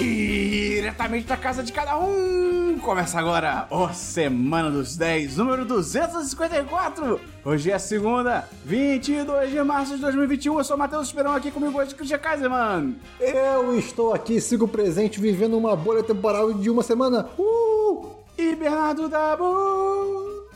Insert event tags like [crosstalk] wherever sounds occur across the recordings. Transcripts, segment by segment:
Diretamente da casa de cada um! Começa agora o Semana dos 10, número 254! Hoje é segunda, 22 de março de 2021. Eu sou o Matheus Esperão aqui comigo hoje, Christian Kaiserman. Eu estou aqui, sigo presente, vivendo uma bolha temporal de uma semana. Uh! E Bernardo Dabu.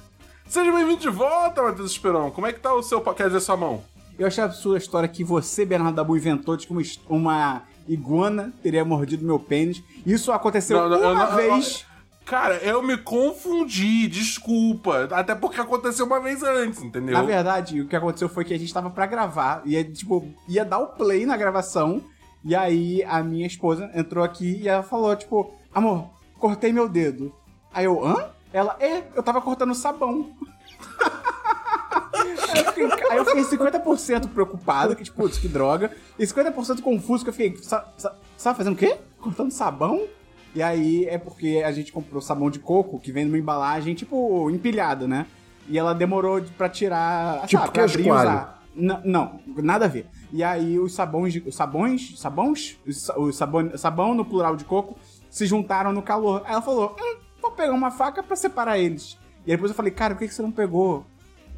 Seja bem-vindo de volta, Matheus Esperão. Como é que tá o seu... Quer dizer, sua mão? Eu achei a sua história que você, Bernardo Dabu, inventou de uma, uma iguana teria mordido meu pênis. Isso aconteceu Não, não, uma não- vez. Cara, eu me confundi, desculpa. Até porque aconteceu uma vez antes, entendeu? Na verdade, o que aconteceu foi que a gente tava pra gravar, e aí, tipo, ia dar o play na gravação, e aí a minha esposa entrou aqui e ela falou, tipo, amor, cortei meu dedo. Aí eu, hã? Ela, é, eu tava cortando sabão. [laughs] aí, eu fiquei, aí eu fiquei 50% preocupado, que tipo, putz, que droga, e 50% confuso, que eu fiquei, "Sa- sa- sabe fazendo o quê? Cortando sabão? E aí é porque a gente comprou sabão de coco, que vem numa embalagem, tipo, empilhada, né? E ela demorou de- pra tirar, Tipo sabe, pra abrir e usar. N- não, nada a ver. E aí os sabões, de- os sabões, sabões, os o sabão, sabão no plural de coco se juntaram no calor. Aí ela falou, hum, vou pegar uma faca pra separar eles. E aí depois eu falei, cara, por que que você não pegou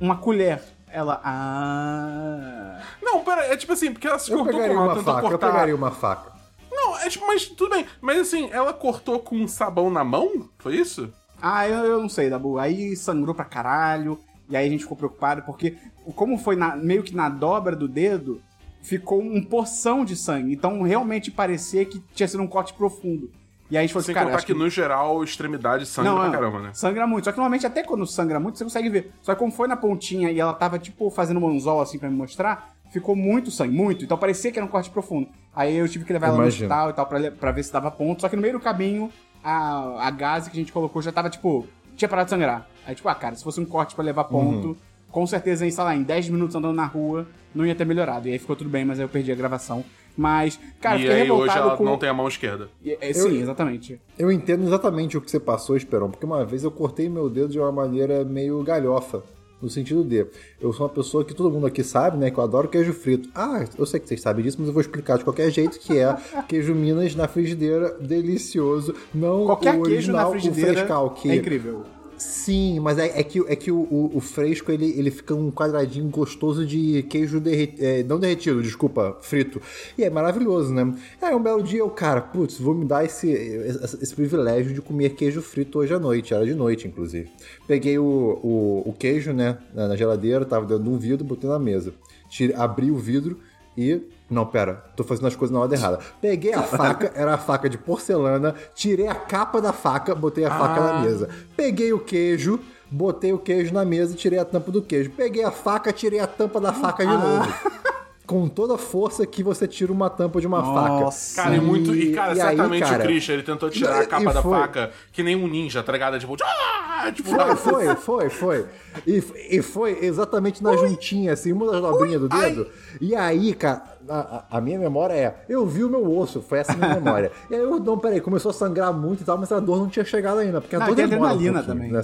uma colher? Ela, ah... Não, pera, é tipo assim, porque ela se Eu cortou com ela uma faca, eu cortar. pegaria uma faca. Não, é tipo, mas tudo bem. Mas assim, ela cortou com um sabão na mão? Foi isso? Ah, eu, eu não sei, Dabu. Aí sangrou pra caralho. E aí a gente ficou preocupado, porque como foi na- meio que na dobra do dedo, ficou um porção de sangue. Então realmente parecia que tinha sido um corte profundo. E aí a gente falou assim, Sem cara, contar acho que, no geral, extremidade sangra não, pra não, caramba, né? Sangra muito. Só que normalmente, até quando sangra muito, você consegue ver. Só que como foi na pontinha e ela tava, tipo, fazendo um anzol assim pra me mostrar, ficou muito sangue, muito. Então parecia que era um corte profundo. Aí eu tive que levar ela no hospital e tal pra, pra ver se dava ponto. Só que no meio do caminho, a, a gase que a gente colocou já tava, tipo, tinha parado de sangrar. Aí, tipo, ah, cara, se fosse um corte pra levar ponto, Uhum. com certeza, em, sei lá, em 10 minutos andando na rua, não ia ter melhorado. E aí ficou tudo bem, mas aí eu perdi a gravação. Mas, cara, e fiquei aí hoje revoltado ela com. não tem a mão esquerda. É, é, Sim, exatamente. Eu entendo exatamente o que você passou, Esperão, porque uma vez eu cortei meu dedo de uma maneira meio galhofa. No sentido de, eu sou uma pessoa que todo mundo aqui sabe, né? Que eu adoro queijo frito. Ah, eu sei que vocês sabem disso, mas eu vou explicar de qualquer jeito, que é [laughs] queijo Minas na frigideira, delicioso. Não Qualquer o queijo na original, o frigideira frescal, que é incrível. Sim, mas é, é que, é que o, o- o fresco ele, ele fica um quadradinho gostoso de queijo derretido. não derretido, desculpa, frito. E é maravilhoso, né? Aí um belo dia eu, cara, putz, vou me dar esse, esse, esse privilégio de comer queijo frito hoje à noite. Era de noite, inclusive. Peguei o, o, o queijo, né, na, geladeira, tava dentro de um vidro, botei na mesa. Tire, abri o vidro e. Não, pera, tô fazendo as coisas na ordem errada. Peguei a faca, era a faca de porcelana, tirei a capa da faca, botei a faca na mesa. Peguei o queijo, botei o queijo na mesa e tirei a tampa do queijo. Peguei a faca, tirei a tampa da faca de novo. [laughs] Com toda a força que você tira uma tampa de uma Nossa. faca. Cara, e muito. E, cara, e aí, certamente cara, o Christian, ele tentou tirar a e capa da foi. faca que nem um ninja, tá ligado? Tipo, ah! tipo Foi, [laughs] foi, foi, foi. E, e foi exatamente na juntinha, assim, uma das dobrinhas do dedo. E aí, cara, a, a- a minha memória é, eu vi o meu osso, foi essa a minha [laughs] memória. E aí eu, não, peraí, começou a sangrar muito e tal, mas a dor não tinha chegado ainda, porque a Não, dor demora um adrenalina também. né?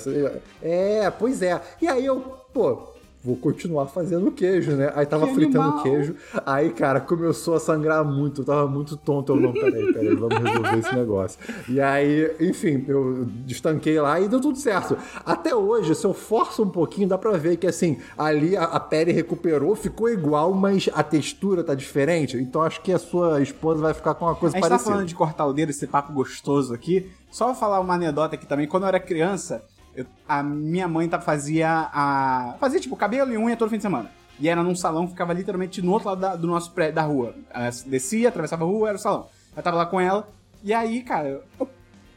É, pois é. E aí eu, pô... Vou continuar fazendo queijo, né? Aí tava Que fritando animal. queijo. Aí, cara, começou a sangrar muito. Eu tava muito tonto. Eu, não, peraí, peraí, vamos resolver esse negócio. E aí, enfim, eu destanquei lá e deu tudo certo. Até hoje, se eu forço um pouquinho, dá pra ver que, assim, ali a, a pele recuperou, ficou igual, mas a textura tá diferente. Então acho que a sua esposa vai ficar com uma coisa A gente tá parecida. falando de cortar o dedo, esse papo gostoso aqui. Só vou falar uma anedota aqui também. Quando eu era criança, eu- a minha mãe tá, fazia a. Fazia tipo cabelo e unha todo fim de semana. E era num salão que ficava literalmente no outro lado da- do nosso prédio, da rua. Ela descia, atravessava a rua, era o salão. Eu tava lá com ela. E aí, cara, eu-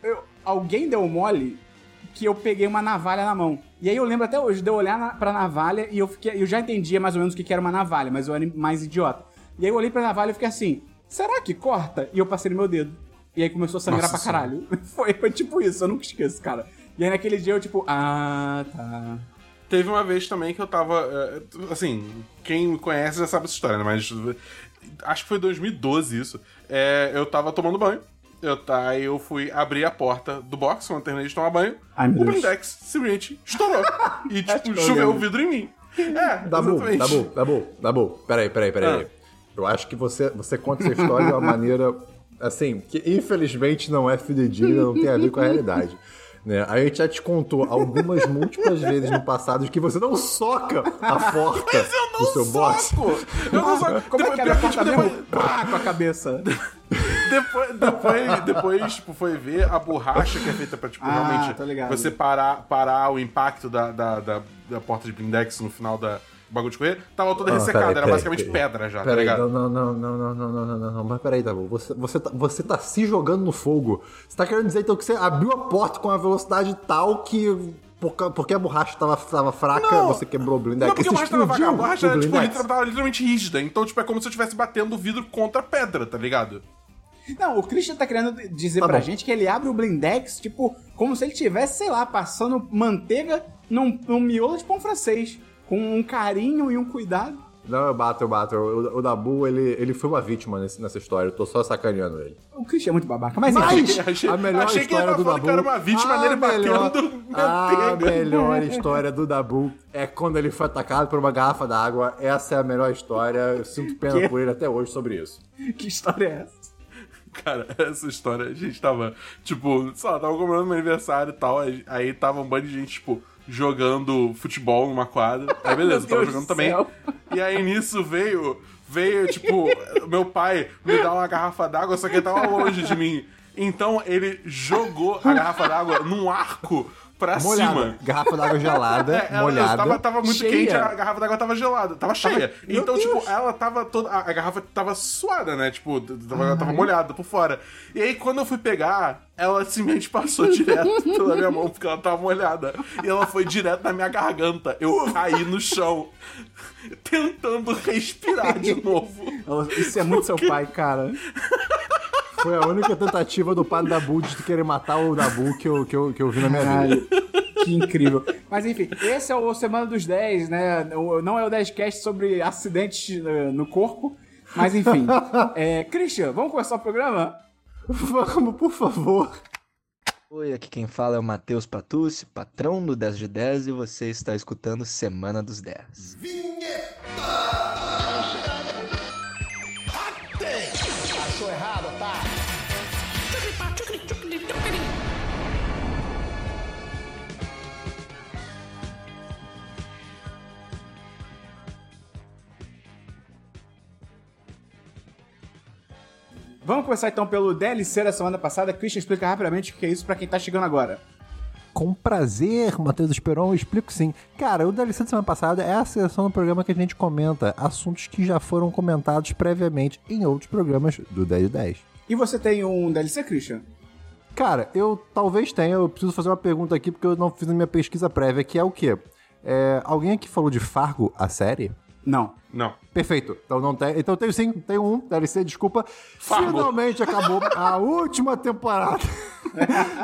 eu- alguém deu mole que eu peguei uma navalha na mão. E aí eu lembro até hoje de eu olhar na, pra navalha e eu fiquei. Eu já entendia mais ou menos o que que era uma navalha, mas eu era mais idiota. E aí eu olhei pra navalha e fiquei assim, será que corta? E eu passei no meu dedo. E aí começou a sangrar Nossa pra caralho. [laughs] Foi, foi tipo isso, eu nunca esqueço, cara. E aí naquele dia eu, tipo, ah, tá. Teve uma vez também que eu tava. é, Assim, quem me conhece já sabe essa história, né? Mas. Acho que foi 2012 isso. É, eu tava tomando banho. Eu, tá, aí eu fui abrir a porta do box quando eu terminei de tomar banho. Ai, meu o blindex simplesmente estourou. e, [laughs] tipo, choveu o vidro em mim. [laughs] É, Dabu, exatamente. Dabu, Dabu, Dabu. Peraí, peraí, peraí. Ah. Eu acho que você, você conta essa história de uma maneira assim, que infelizmente não é fidedigna, não tem a ver com a realidade. [laughs] Né? A gente já te contou algumas [laughs] múltiplas vezes no passado que você não soca a porta Mas eu não do seu box. soco! Eu não soco! Como é que era a Depois- porta depois- mesmo? Pá, com a cabeça. [laughs] Depois, depois, depois, tipo, foi ver a borracha que é feita pra, tipo, Ah, realmente você parar, parar o impacto da, da, da, da porta de blindex no final da bagulho de correr, tava tá toda ah, ressecada, era basicamente pedra já, tá ligado? Não, não, não, não, não, não, não, não, mas peraí, Dabu, você, você, tá, você tá se jogando no fogo. Você tá querendo dizer então que você abriu a porta com uma velocidade tal que porque a borracha tava, tava fraca, não, você quebrou o blindex. Não, porque a borracha tava fraca, a borracha era, tipo, literal, tava literalmente rígida. Então, tipo, é como se eu estivesse batendo o vidro contra a pedra, tá ligado? Não, o Christian tá querendo dizer tá pra bom. gente que ele abre o blindex, tipo, como se ele tivesse, sei lá, passando manteiga num, num miolo de pão francês. Com um carinho e um cuidado. Não, eu bato, eu bato. O, o Dabu, ele, ele foi uma vítima nesse- nessa história. Eu tô só sacaneando ele. O Christian é muito babaca. Mas, Mas achei- a melhor achei que ele história tava do Dabu... que era uma vítima dele batendo A melhor história do Dabu é quando ele foi atacado por uma garrafa d'água. Essa é a melhor história. Eu sinto pena Que? por ele até hoje sobre isso. que história é essa? Cara, essa história, a gente tava, tipo, lá, tava comemorando meu aniversário e tal, aí, aí tava um bando de gente, tipo, jogando futebol numa quadra. Aí [laughs] beleza, tava Deus jogando do também. céu. E aí nisso veio, veio, tipo, meu pai me dá uma garrafa d'água, só que ele tava longe de mim. Então ele jogou a garrafa d'água num arco pra Molhada. cima. Garrafa d'água gelada, [laughs] É, molhada. Tava, tava muito cheia. quente, a garrafa d'água tava gelada, tava cheia. Meu então, Deus. tipo, ela tava toda. A, a garrafa tava suada, né? Tipo, tava, tava molhada por fora. E aí, quando eu fui pegar, ela simplesmente passou [laughs] direto pela minha mão, porque ela tava molhada. E ela foi direto na minha garganta. Eu caí no chão, tentando respirar de [laughs] novo. Isso é muito seu pai, cara. Foi a única tentativa do do Dabu de querer matar o Dabu que eu, que eu, que eu vi na minha vida. Caralho, que incrível. Mas enfim, esse é o Semana dos 10, né? Não é o 10cast sobre acidentes eh, no corpo. Mas enfim. [laughs] É, Christian, vamos começar o programa? Vamos, por favor. Oi, aqui quem fala é o Matheus Patucci, patrão do 10 de 10, e você está escutando Semana dos 10. Vamos começar então pelo DLC da semana passada. Christian, explica rapidamente o que é isso pra quem tá chegando agora. Com prazer, Matheus Esperon, eu explico sim. Cara, o DLC da semana passada é a sessão do programa que a gente comenta assuntos que já foram comentados previamente em outros programas do 10 de 10. E você tem um DLC, Christian? Cara, eu talvez tenha, eu preciso fazer uma pergunta aqui porque eu não fiz a minha pesquisa prévia, que é o quê? É, alguém aqui falou de Fargo, a série? Não. Não. Perfeito. Então não tem. Então tenho sim, tenho um, DLC, desculpa. Fargo. Finalmente acabou a [laughs] última temporada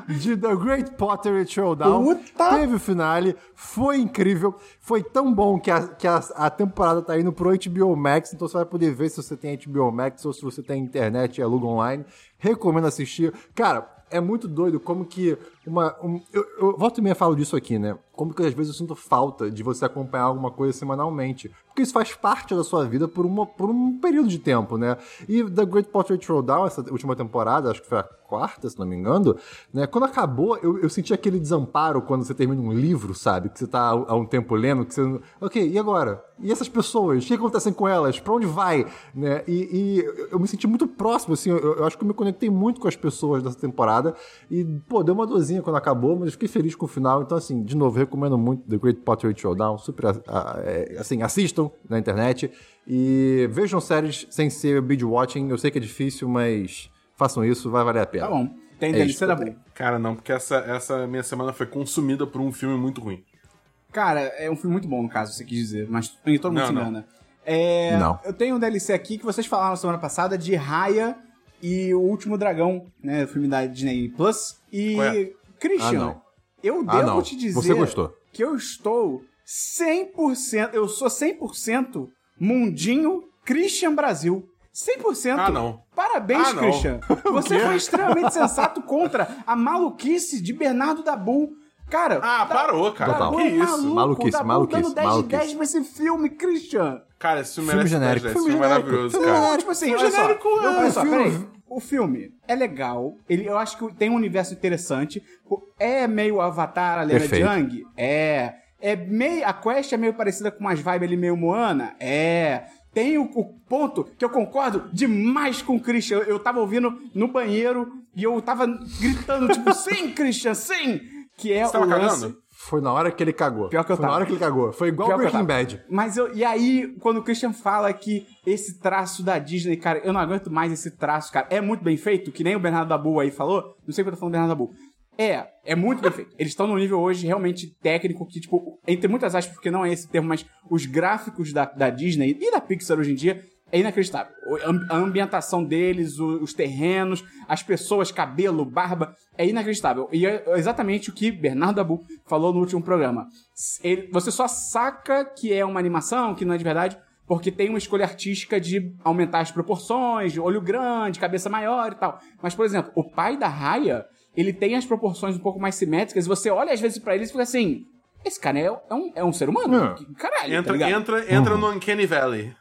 de The Great Pottery Showdown. Puta! Teve o finale, foi incrível. Foi tão bom que, a, que a, a temporada tá indo pro HBO Max, então você vai poder ver se você tem HBO Max ou se você tem internet e aluga online. Recomendo assistir. Cara, é muito doido como que uma. um- eu, eu volta e meia falo disso aqui, né? Como que às vezes eu sinto falta de você acompanhar alguma coisa semanalmente. Porque isso faz parte da sua vida por, uma, por um período de tempo, né? E The Great Portrait Showdown, essa última temporada, acho que foi a quarta, se não me engano, né? Quando acabou, eu, eu senti aquele desamparo quando você termina um livro, sabe? Que você tá há, um tempo lendo, que você. Ok, e agora? E essas pessoas? O que acontece com elas? Pra onde vai? Né? E, e eu- me senti muito próximo, assim, eu, eu acho que eu me conectei muito com as pessoas dessa temporada. E, pô, deu uma quando acabou, mas eu fiquei feliz com o final. Então, assim, de novo, recomendo muito The Great Pottery Showdown. Super, ah, é, assim, assistam na internet. E vejam séries sem ser binge watching. Eu sei que é difícil, mas façam isso, vai valer a pena. Tá bom. Tem É DLC isso da bom. Cara, não, porque essa, essa minha semana foi consumida por um filme muito ruim. Cara, é um filme muito bom, no caso, você quis dizer, mas todo mundo Não, se não. engana. É, Não. Eu tenho um DLC aqui que vocês falaram semana passada de Raya e o Último Dragão, né? O filme da Disney Plus. E, é? Christian, Ah, não. eu Ah, devo não. te dizer Você gostou. que eu estou 100%, eu sou 100% mundinho Christian Brasil. 100%. Ah, não. Parabéns, Ah, não. Christian. [laughs] Você foi extremamente sensato contra a maluquice de Bernardo Dabu. Cara, Ah, parou, cara. Total. Que isso? maluco, Maluquice, Dabu maluquice, dando 10 de maluquice. 10 pra esse filme, Christian. Cara, esse filme, Filme merece genérico, 10, esse filme filme é genérico, maravilhoso, filme cara. genérico. Tipo assim, Filme olha só, genérico, eu é. olha só, peraí. O filme é legal. Ele, eu acho que tem um universo interessante. É meio Avatar, a Perfeito. Yang? É. É meio. A quest é meio parecida com umas vibes ali meio Moana? É. Tem o, o ponto que eu concordo demais com o Christian. Eu, eu tava ouvindo no banheiro e eu tava gritando, tipo, [laughs] sim, Christian, sim! Que é Você tava o lance. cagando? Foi na hora que ele cagou. Pior que eu Foi na tava. hora que ele cagou. Foi igual Pior que Breaking. Bad. Mas eu, e aí, quando o Christian fala que esse traço da Disney, cara, eu não aguento mais esse traço, cara. É muito bem feito, que nem o Bernardo Dabu aí falou. Não sei porque eu tô falando do Bernardo Dabu. É, é muito bem feito. Eles estão num nível hoje realmente técnico que, tipo, entre muitas aspas, porque não é esse termo, mas os gráficos da, da Disney e da Pixar hoje em dia é inacreditável. A ambientação deles, os terrenos, as pessoas, cabelo, barba, é inacreditável. E é exatamente o que Bernardo Dabu falou no último programa. Ele- você só saca que é uma animação, que não é de verdade, porque tem uma escolha artística de aumentar as proporções, olho grande, cabeça maior e tal. Mas, por exemplo, o pai da Raya, ele tem as proporções um pouco mais simétricas, e você olha às vezes pra ele e fica assim: esse cara é, é um, é um ser humano? É. Que- Caralho, tá Entra, ligado? entra, entra no Uncanny Valley.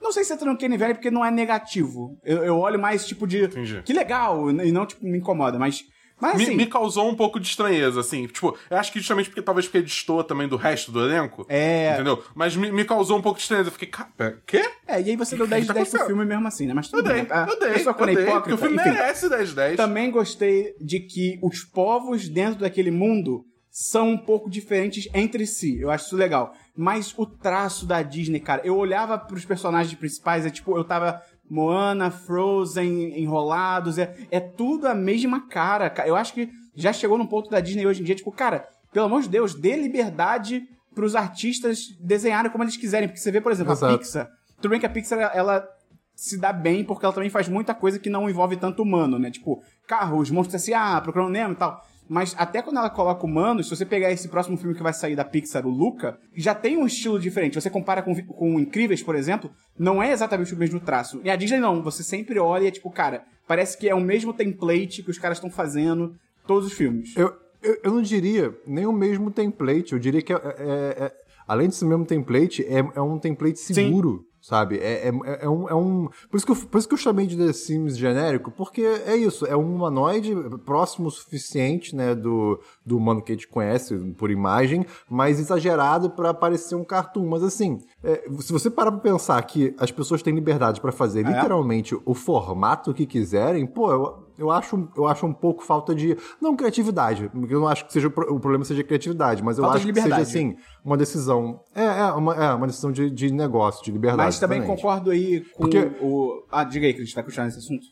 Não sei se no Kenny Valley porque não é negativo. Eu, eu olho mais tipo de. Entendi. Que legal, e não tipo me incomoda, mas. Mas Me, assim. me causou um pouco de estranheza, assim. Tipo, eu acho que justamente porque talvez porque destoa também do resto do elenco. É. Entendeu? Mas me, me causou um pouco de estranheza. Eu fiquei, cara, quê? É, e aí você deu 10 de tá 10 pro acontecendo? filme mesmo assim, né? Mas Eu tudo dei, bem. tá? eu dei. Eu só quando eu é dei, porque hipócrita. o filme Enfim, merece 10 de 10. também gostei de que os povos dentro daquele mundo são um pouco diferentes entre si. Eu acho isso legal. Mas o traço da Disney, cara, eu olhava pros personagens principais, é tipo, eu tava Moana, Frozen, enrolados, é, é tudo a mesma cara. ca- Eu acho que já chegou num ponto da Disney hoje em dia, tipo, cara, pelo amor de Deus, dê liberdade pros artistas desenharem como eles quiserem. Porque você vê, por exemplo, a Exato. Pixar. Tudo bem que a Pixar, ela se dá bem porque ela também faz muita coisa que não envolve tanto humano, né? Tipo, carros, monstros S.A., Procurando Nemo e tal. Mas até quando ela coloca humanos, se você pegar esse próximo filme que vai sair da Pixar, o Luca, já tem um estilo diferente. Você compara com, com Incríveis, por exemplo, não é exatamente o mesmo traço. E a Disney não, você sempre olha e é tipo, cara, parece que é o mesmo template que os caras estão fazendo todos os filmes. Eu, eu, eu não diria nem o mesmo template. Eu diria que, é, é- é- além de ser o mesmo template, é, é um template seguro. Sabe? É, é, é um, é um. Por isso, que eu, por isso que eu chamei de The Sims genérico, porque é isso, é um humanoide próximo o suficiente, né, do, do humano que a gente conhece por imagem, mas exagerado pra parecer um cartoon. Mas assim, é, se você parar pra pensar que as pessoas têm liberdade pra fazer é? literalmente o formato que quiserem, pô, eu, eu acho, eu acho um pouco falta de. Não criatividade, porque eu não acho que seja, o pro- o problema seja criatividade, mas eu Falta acho de que seja assim, uma decisão. É, é, uma, é, uma decisão de, de negócio, de liberdade. Mas também exatamente. concordo aí com Porque- o. Ah, diga aí, Cris, tá continuando esse assunto?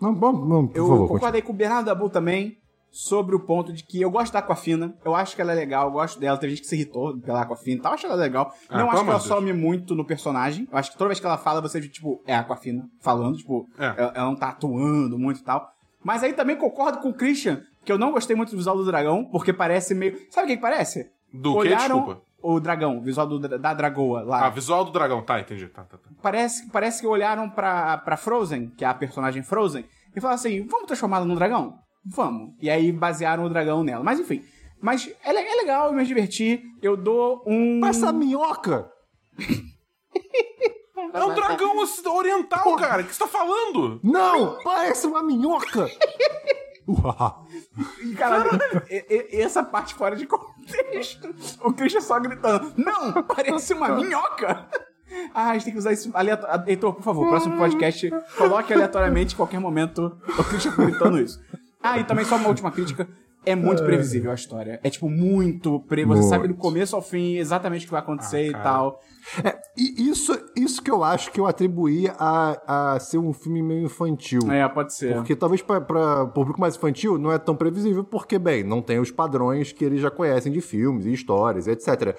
Não, bom, não, por Eu favor, concordo aí com o Bernardo Dabu também sobre o ponto de que eu gosto da Aquafina. Eu acho que ela é legal, eu gosto dela. Teve gente que se irritou pela Aquafina e tal. Eu acho ela legal. Ah, não acho que ela de Deus. some muito no personagem. Eu acho que toda vez que ela fala, você, tipo, é a Aquafina falando. Tipo, É. ela, ela não tá atuando muito e tal. Mas aí também concordo com o Christian, que eu não gostei muito do visual do dragão, porque parece meio. Sabe o que, que parece? Do? Olharam Desculpa. o dragão, o visual do, da dragoa lá. Ah, visual do dragão. Tá, entendi. Tá, tá, tá. Parece, parece que olharam pra, pra Frozen, que é a personagem Frozen, e falaram assim: vamos transformá-la num dragão? Vamos. E aí basearam o dragão nela. Mas enfim. Mas é, é legal, eu me diverti. Eu dou um. Passa a minhoca! É um dragão oriental, cara. O que você tá falando? Não! Parece uma minhoca! Uau. E, Caralho, essa parte fora de contexto. O Christian só gritando: Não, parece uma minhoca! Ah, a gente tem que usar isso aleatoriamente. Heitor, por favor, próximo podcast, coloque aleatoriamente em qualquer momento o Christian gritando isso. Ah, e também só uma última crítica. É muito previsível a história. É, tipo, muito pre... Você Muito. sabe do começo ao fim exatamente o que vai acontecer e cara. tal. É, e isso, isso que eu acho que eu atribuí a, a ser um filme meio infantil. É, pode ser. Porque talvez para o público mais infantil não é tão previsível, porque, bem, não tem os padrões que eles já conhecem de filmes e histórias, etc.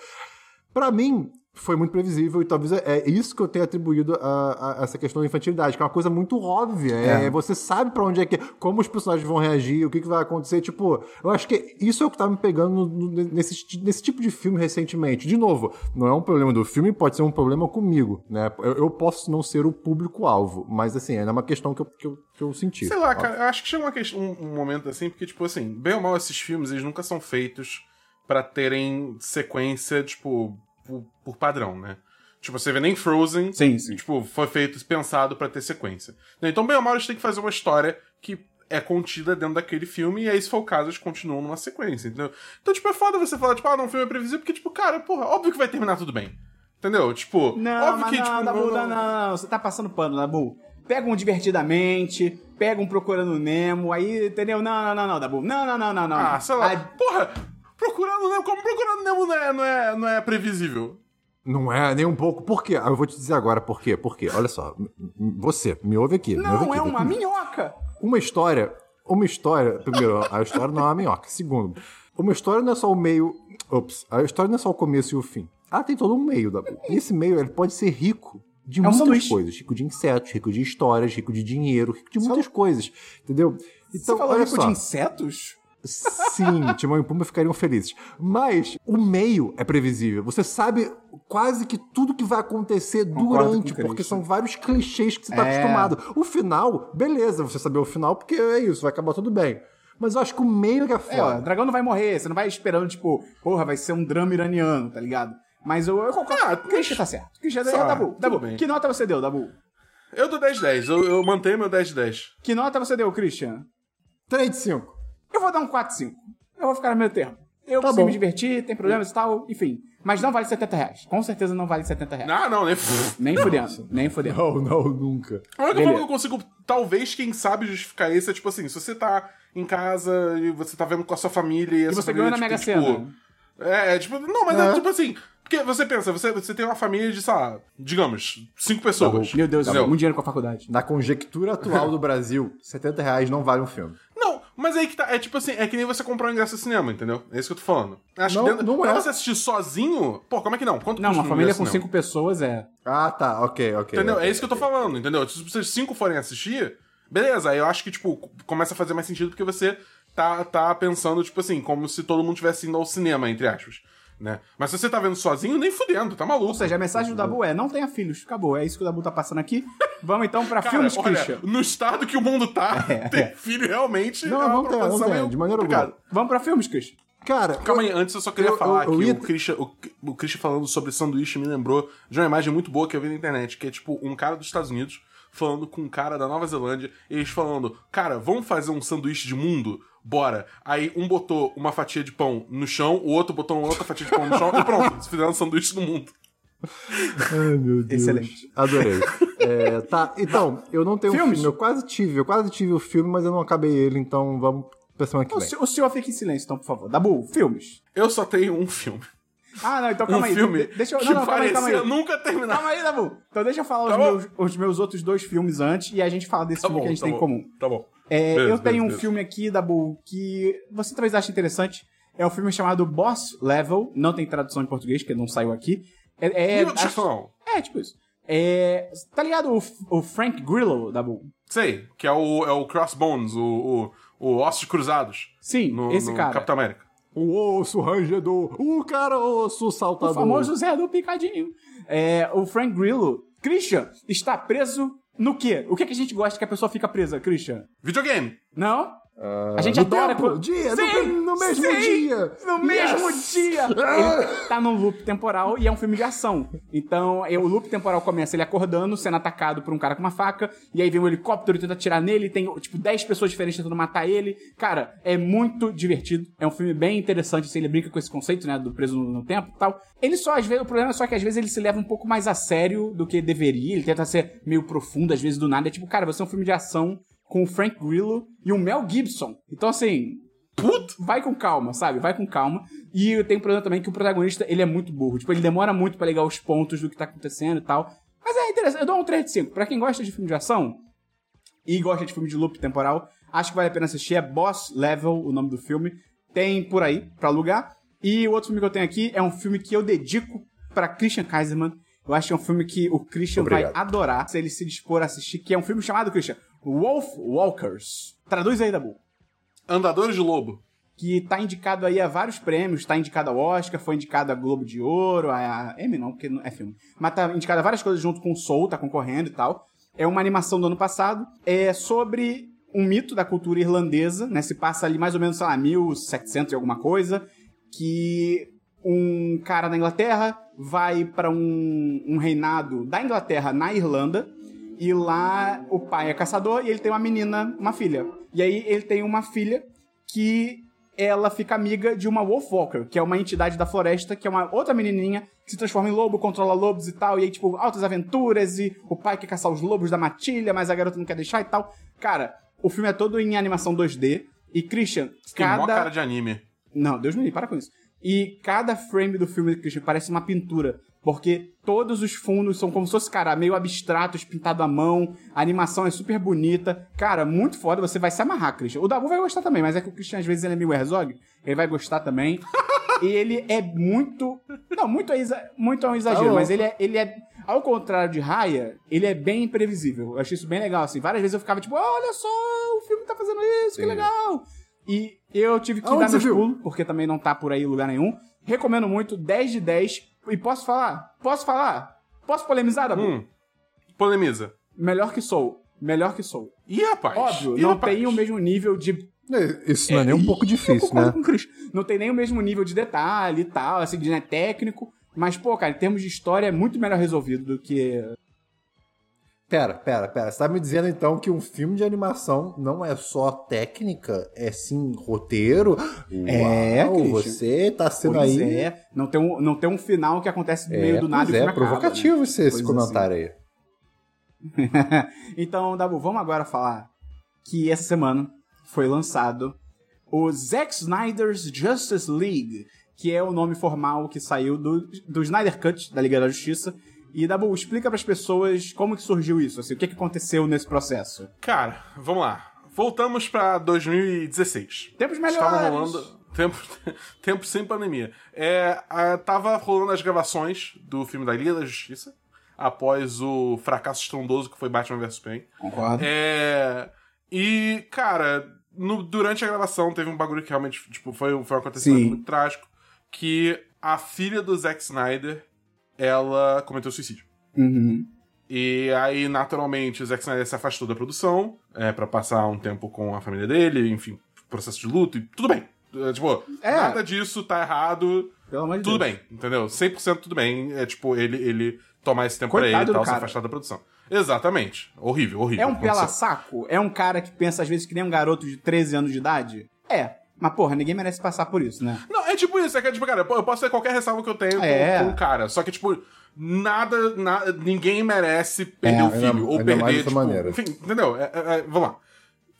Pra mim, foi muito previsível e talvez é é isso que eu tenho atribuído a, a essa questão da infantilidade, que é uma coisa muito óbvia. É, Você sabe pra onde é que. como os personagens vão reagir, o que, que vai acontecer. Tipo, eu acho que isso é o que tá me pegando no- nesse, nesse tipo de filme recentemente. De novo, não é um problema do filme, pode ser um problema comigo, né? Eu, eu posso não ser o público-alvo, mas assim, é uma questão que eu, que eu, que eu senti. Sei lá, cara, eu acho que chega uma questão, um, um momento assim, porque, tipo assim, bem ou mal esses filmes, eles nunca são feitos pra terem sequência, tipo, por, por padrão, né? Tipo, você vê nem Frozen. Sim, sim. Tipo, foi feito, pensado pra ter sequência. Né, Então, bem ou mal, eles têm que fazer uma história que é contida dentro daquele filme, e aí, se for o caso, eles continuam numa sequência, entendeu? Então, tipo, é foda você falar, tipo, ah, não, o filme é previsível, porque, tipo, cara, porra, óbvio que vai terminar tudo bem. Entendeu? Tipo, Não, óbvio mas que, não, tipo, Dabu, não, não, não, você tá passando pano, Dabu. Pega um Divertidamente, pega um Procurando Nemo, aí, entendeu? Não, não, não, não, Dabu. Não, não, não, não, não. Ah, sei lá. Ah, Porra, procurando Nemo, como procurando Nemo não é, não é, não é previsível? Não é nem um pouco. Por quê? Ah, Eu vou te dizer agora por quê. Por quê? Olha só. Você, me ouve aqui. me ouve não, aqui, é uma minhoca. Uma história. Uma história. Primeiro, a história não é uma minhoca. Segundo, uma história não é só o meio. Ops. A história não é só o começo e o fim. Ela tem todo um meio. Da... E esse meio ele pode ser rico de um muitas sanduíche. coisas. Rico de insetos, rico de histórias, rico de dinheiro, rico de muitas coisas. Entendeu? Então, você falou olha rico só. de insetos? Sim, [laughs] Timão e Pumba ficariam felizes. Mas o meio é previsível. Você sabe quase que tudo que vai acontecer Concordo durante, o porque são vários clichês que você tá É. acostumado. O final, beleza, você saber o final, porque é isso, vai acabar tudo bem. Mas eu acho que o meio que é É, ó, o foda. dragão não vai morrer, você não vai esperando, tipo, porra, vai ser um drama iraniano, tá ligado? Mas eu, eu concordo. Ah, o Christian tá certo. O Christian Tá, Dabu, tudo Dabu. bem. Que nota você deu, Dabu? Eu dou 10 10, eu, eu mantenho meu 10 10. Que nota você deu, Christian? 3 de 5. Eu vou dar um 4 5. Eu vou ficar no meio termo. Eu Tá consigo bom. me divertir, tem problemas e tal, enfim. Mas não vale 70 reais. Com certeza não vale 70 reais. Não, não, nem. Nem fudendo, nem fudendo. Não, não, nunca. A única forma que eu consigo, talvez, quem sabe justificar isso é tipo assim: se você tá em casa e você tá vendo com a sua família e, essa você ganhou na tipo, Mega Sena. Tipo, é, é, tipo, não, mas é. É. tipo assim. Porque você pensa, você, você tem uma família de, sei lá, digamos, cinco pessoas. Meu Deus, Entendeu? muito dinheiro com a faculdade. Na conjectura atual do Brasil, 70 reais não vale um filme. Mas aí que tá. É tipo assim, é que nem você comprar um ingresso ao cinema, entendeu? É isso que eu tô falando. Acho Não, que dentro, não pra é. você assistir sozinho. Pô, como é que não? Quanto Não, uma um família com cinco pessoas é. Ah, tá, ok, ok. Entendeu? ok. É isso que eu tô falando, entendeu? Se vocês cinco forem assistir, beleza, aí eu acho que, tipo, começa a fazer mais sentido porque você tá, tá pensando, tipo assim, como se todo mundo tivesse indo ao cinema, entre aspas. Né? Mas se você tá vendo sozinho, nem fudendo, tá maluco. Ou seja, a mensagem do Dabu é: não tenha filhos. Acabou. É isso que o Dabu tá passando aqui. [laughs] Vamos então pra Cara, filmes, olha, Christian. no estado que o mundo tá, [laughs] ter filho realmente Não, é não tem, não tem, de maneira alguma. Vamos pra filmes, Christian. Cara, Calma eu- aí, antes eu só queria eu- falar eu- que ia- o, Christian, o, o Christian falando sobre sanduíche me lembrou de uma imagem muito boa que eu vi na internet, que é tipo um cara dos Estados Unidos falando com um cara da Nova Zelândia, e eles falando, cara, vamos fazer um sanduíche de mundo? Bora. Aí um botou uma fatia de pão no chão, o outro botou uma outra fatia de pão no chão, e pronto, eles fizeram um sanduíche do mundo. Ai, meu Deus. Excelente. Adorei. É, tá, então, eu não tenho um Filmes? filme. Eu quase tive, eu quase tive o filme, mas eu não acabei ele, então vamos pra semana que O, vem. o senhor fica em silêncio, então, por favor. Dabu, filmes. Eu só tenho um filme. Ah, não, então Um calma aí. filme De- Deixa eu. que Não, não, calma aí, calma aí. nunca terminar. Calma aí, Dabu. Então deixa eu falar Tá os, meus, os meus outros dois filmes antes e a gente fala desse Tá filme bom, que a gente tá tem bom. em comum. Tá bom. É, Beleza, eu tenho beleza, um beleza. filme aqui, Dabu, que você talvez ache interessante. É um filme chamado Boss Level. Não tem tradução em português, porque não saiu aqui. É, é, acho- é tipo isso. É, tá ligado o, o Frank Grillo, Dabu? Sei, que é o, é o Crossbones, o, o, o Ossos Cruzados. Sim, No, esse no cara. Capitão América. O osso rangedor, o cara osso saltador. O famoso Zé do Picadinho. É, o Frank Grillo. Christian está preso no quê? O que, que a gente gosta que a pessoa fica presa, Christian? Videogame. Não? A gente no adora tempo, quando- dia, no Sim, tem- no mesmo sim, dia. No mesmo dia! Ele tá num loop temporal e é um filme de ação. Então, é, o loop temporal começa ele acordando, sendo atacado por um cara com uma faca, e aí vem um helicóptero e tenta atirar nele, tem, tipo, 10 pessoas diferentes tentando matar ele. Cara, é muito divertido. É um filme bem interessante, assim, ele brinca com esse conceito, né, do preso no, no tempo e tal. Ele só, às vezes, o problema é só que às vezes ele se leva um pouco mais a sério do que deveria, ele tenta ser meio profundo, às vezes, do nada. É tipo, cara, você é um filme de ação com o Frank Grillo e o Mel Gibson. Então, assim, Puta! vai com calma, sabe? Vai com calma. E tem um problema também que o protagonista, ele é muito burro. Tipo, ele demora muito pra ligar os pontos do que tá acontecendo e tal. Mas é interessante. Eu dou um 3 de 5. Pra quem gosta de filme de ação e gosta de filme de loop temporal, acho que vale a pena assistir. É Boss Level, o nome do filme. Tem por aí pra alugar. E o outro filme que eu tenho aqui é um filme que eu dedico pra Christian Kaiserman. Eu acho que é um filme que o Christian Obrigado. vai adorar se ele se dispor a assistir, que é um filme chamado, Christian, Wolf Walkers. Traduz aí, Dabu Andadores de Lobo. que tá indicado aí a vários prêmios, tá indicado ao Oscar, foi indicado a Globo de Ouro, a, Emmy não, porque não é filme. Mas tá indicado a várias coisas junto com o Soul, tá concorrendo e tal. É uma animação do ano passado, é sobre um mito da cultura irlandesa, né? Se passa ali mais ou menos, sei lá, 1700 e alguma coisa, que um cara na Inglaterra vai pra um, um reinado da Inglaterra na Irlanda. E lá o pai é caçador e ele tem uma menina, uma filha. E aí ele tem uma filha que ela fica amiga de uma Wolfwalker, que é uma entidade da floresta, que é uma outra menininha que se transforma em lobo, controla lobos e tal, e aí, tipo, altas aventuras, e o pai quer caçar os lobos da matilha, mas a garota não quer deixar e tal. Cara, o filme é todo em animação 2D, e Christian, Tem mó cada... cara de anime. Não, Deus me livre, para com isso. E cada frame do filme Christian, parece uma pintura. Porque todos os fundos são como se fosse, cara, meio abstratos, pintado à mão. A animação é super bonita. Cara, muito foda. Você vai se amarrar, Christian. O Dabu vai gostar também, mas é que o Christian, às vezes, ele é meio Herzog. Ele vai gostar também. [laughs] e ele é muito... Não, muito é, exa... muito é um exagero, Tá mas ele é, ele é... Ao contrário de Raya, ele é bem imprevisível. Eu achei isso bem legal, assim. Várias vezes eu ficava tipo, olha só, o filme tá fazendo isso, que Sim. legal. E eu tive que Aonde dar meus pulos, porque também não tá por aí lugar nenhum. Recomendo muito, 10 de 10. E posso falar? Posso falar? Posso polemizar, Dabu? Hum. Polemiza. Melhor que sou. Melhor que sou. Ih, rapaz. Óbvio, Ih, não rapaz. tem o mesmo nível de. Isso não é nem um pouco Eu difícil, né? Não tem nem o mesmo nível de detalhe e tal, assim, de né, técnico. Mas, pô, cara, em termos de história é muito melhor resolvido do que. Pera, pera, pera. Você tá me dizendo então que um filme de animação não é só técnica, é sim roteiro? É, Uau, Christian. você tá sendo Pois aí. é. Não tem, um, não tem um final que acontece no É, meio do nada pois e é, acaba, provocativo né? esse, esse Coisa comentário aí. [laughs] então, Dabu, vamos agora falar que essa semana foi lançado o Zack Snyder's Justice League, que é o nome formal que saiu do, do Snyder Cut, da Liga da Justiça. E, Dabu, explica pras pessoas como que surgiu isso, assim, o que, que aconteceu nesse processo. Cara, vamos lá. Voltamos pra 2016. Tempos melhores! Estava rolando. Tempo, [laughs] tempo sem pandemia. É, a- tava rolando as gravações do filme da Liga da Justiça, após o fracasso estrondoso que foi Batman vs Superman. Concordo. É, e, cara, no- durante a gravação teve um bagulho que realmente tipo, foi, foi um acontecimento Sim. muito trágico, que a filha do Zack Snyder, ela cometeu suicídio. Uhum. E aí, naturalmente, o Zack Snyder se afastou da produção é, para passar um tempo com a família dele, enfim, processo de luto e tudo bem. É, tipo, É. nada disso tá errado, Pelo amor de tudo Deus. bem, entendeu? 100% tudo bem. É tipo, ele, ele tomar esse tempo Coitado pra ele e tal, se cara. afastar da produção. Exatamente. Horrível, horrível. É um Aconteceu. pela-saco? É um cara que pensa às vezes que nem um garoto de 13 anos de idade? É. Mas, porra, ninguém merece passar por isso, né? Não, é tipo isso, é que, tipo, cara, eu posso ter qualquer ressalva que eu tenho É. com, com o cara. Só que, tipo, nada, na- ninguém merece perder É, o filho. ainda- ou ainda perder, tipo, maneira. enfim, entendeu? É, é, é, vamos lá.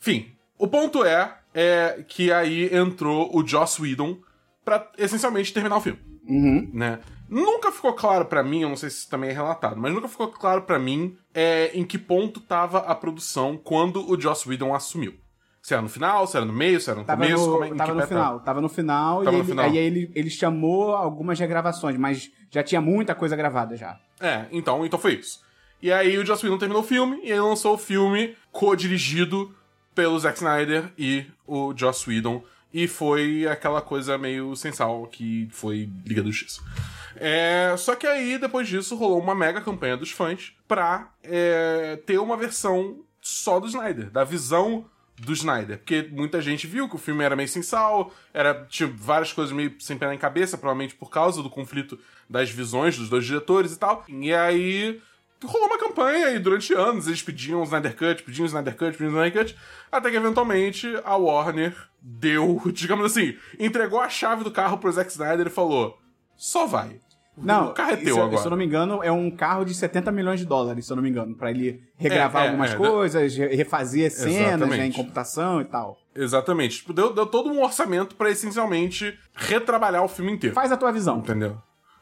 Enfim, o ponto é, é que aí entrou o Joss Whedon pra, essencialmente, terminar o filme, Uhum. né? Nunca ficou claro pra mim, eu não sei se isso também é relatado, mas nunca ficou claro pra mim é, em que ponto tava a produção quando o Joss Whedon assumiu. Se era no final, se era no meio, se era no Tava começo, no, como é, tava no final, tava no final, Tava e no ele, final. aí ele, ele chamou algumas regravações, mas já tinha muita coisa gravada já. É, então, então foi isso. E aí o Joss Whedon terminou o filme e ele lançou o filme co-dirigido pelo Zack Snyder e o Joss Whedon. E foi aquela coisa meio sem sal que foi Liga da Justiça. É, só que aí, depois disso, rolou uma mega campanha dos fãs pra é, ter uma versão só do Snyder, da visão do Snyder. Porque muita gente viu que o filme era meio sem sal, era, tinha várias coisas meio sem pé nem cabeça, provavelmente por causa do conflito das visões dos dois diretores e tal. E aí rolou uma campanha e durante anos eles pediam o Snyder Cut, pediam o Snyder Cut, pediam o Snyder Cut, até que eventualmente a Warner deu, [laughs] digamos assim, entregou a chave do carro pro Zack Snyder e falou: só vai. Não, o carro é teu se, agora. se eu não me engano, é um carro de 70 milhões de dólares, se eu não me engano, pra ele regravar É, é, algumas é, coisas, re- refazer cenas né, em computação e tal. Exatamente. Tipo, deu, deu todo um orçamento pra essencialmente retrabalhar o filme inteiro. Faz a tua visão. Entendeu?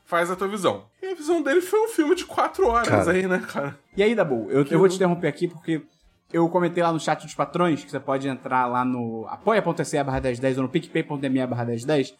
Faz a tua visão. E a visão dele foi um filme de quatro horas Cara. aí, né, cara? E aí, Dabu, eu, eu vou te interromper aqui porque eu comentei lá no chat dos patrões que você pode entrar lá no apoia.se barra 1010 ou no picpay.me barra 1010.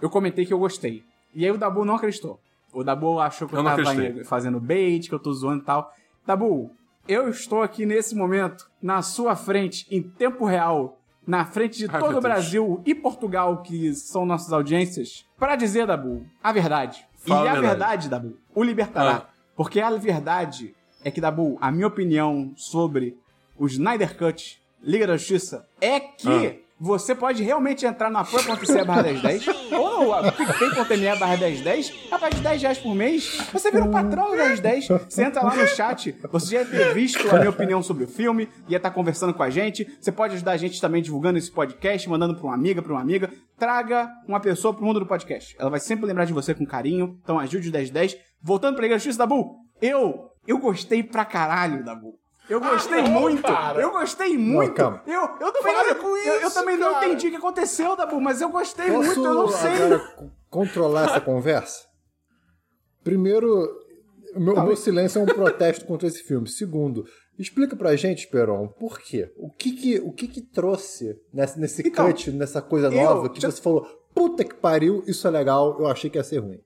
Eu comentei que eu gostei. E aí o Dabu não acreditou. O Dabu achou que eu, Eu tava acreditei. fazendo bait, que eu tô zoando e tal. Dabu, eu estou aqui nesse momento, na sua frente, em tempo real, na frente de Ai, todo o. Brasil e Portugal, que são nossas audiências, pra dizer, Dabu, a verdade. Fala e a a verdade. verdade, Dabu, o libertará. Ah. Porque a verdade é que, Dabu, a minha opinião sobre o Snyder Cut, Liga da Justiça, é que Ah. Você pode realmente entrar no apoia.se barra 1010 ou no picpay.me barra 1010, a partir de 10 reais por mês, você vira um patrão do 1010, você entra lá no chat, você já ia ter visto a minha opinião sobre o filme, ia estar conversando com a gente, você pode ajudar a gente também divulgando esse podcast, mandando pra uma amiga, pra uma amiga, traga uma pessoa pro mundo do podcast. Ela vai sempre lembrar de você com carinho, então ajude o 1010. Voltando pra Liga da Justiça, Dabu, eu, eu gostei pra caralho, Dabu. Eu gostei não, muito. cara. Eu gostei muito. calma. eu, eu também Para não, com eu, eu isso, também não entendi o que aconteceu, Dabu, mas eu gostei Posso muito, eu não sei. controlar essa conversa? Primeiro, o meu, o meu silêncio é um protesto contra esse filme. Segundo, explica pra gente, Peron, por quê? O que que, o que, que trouxe nesse, nesse Então, cut, nessa coisa eu- nova que já- você falou, puta que pariu, isso é legal, eu achei que ia ser ruim.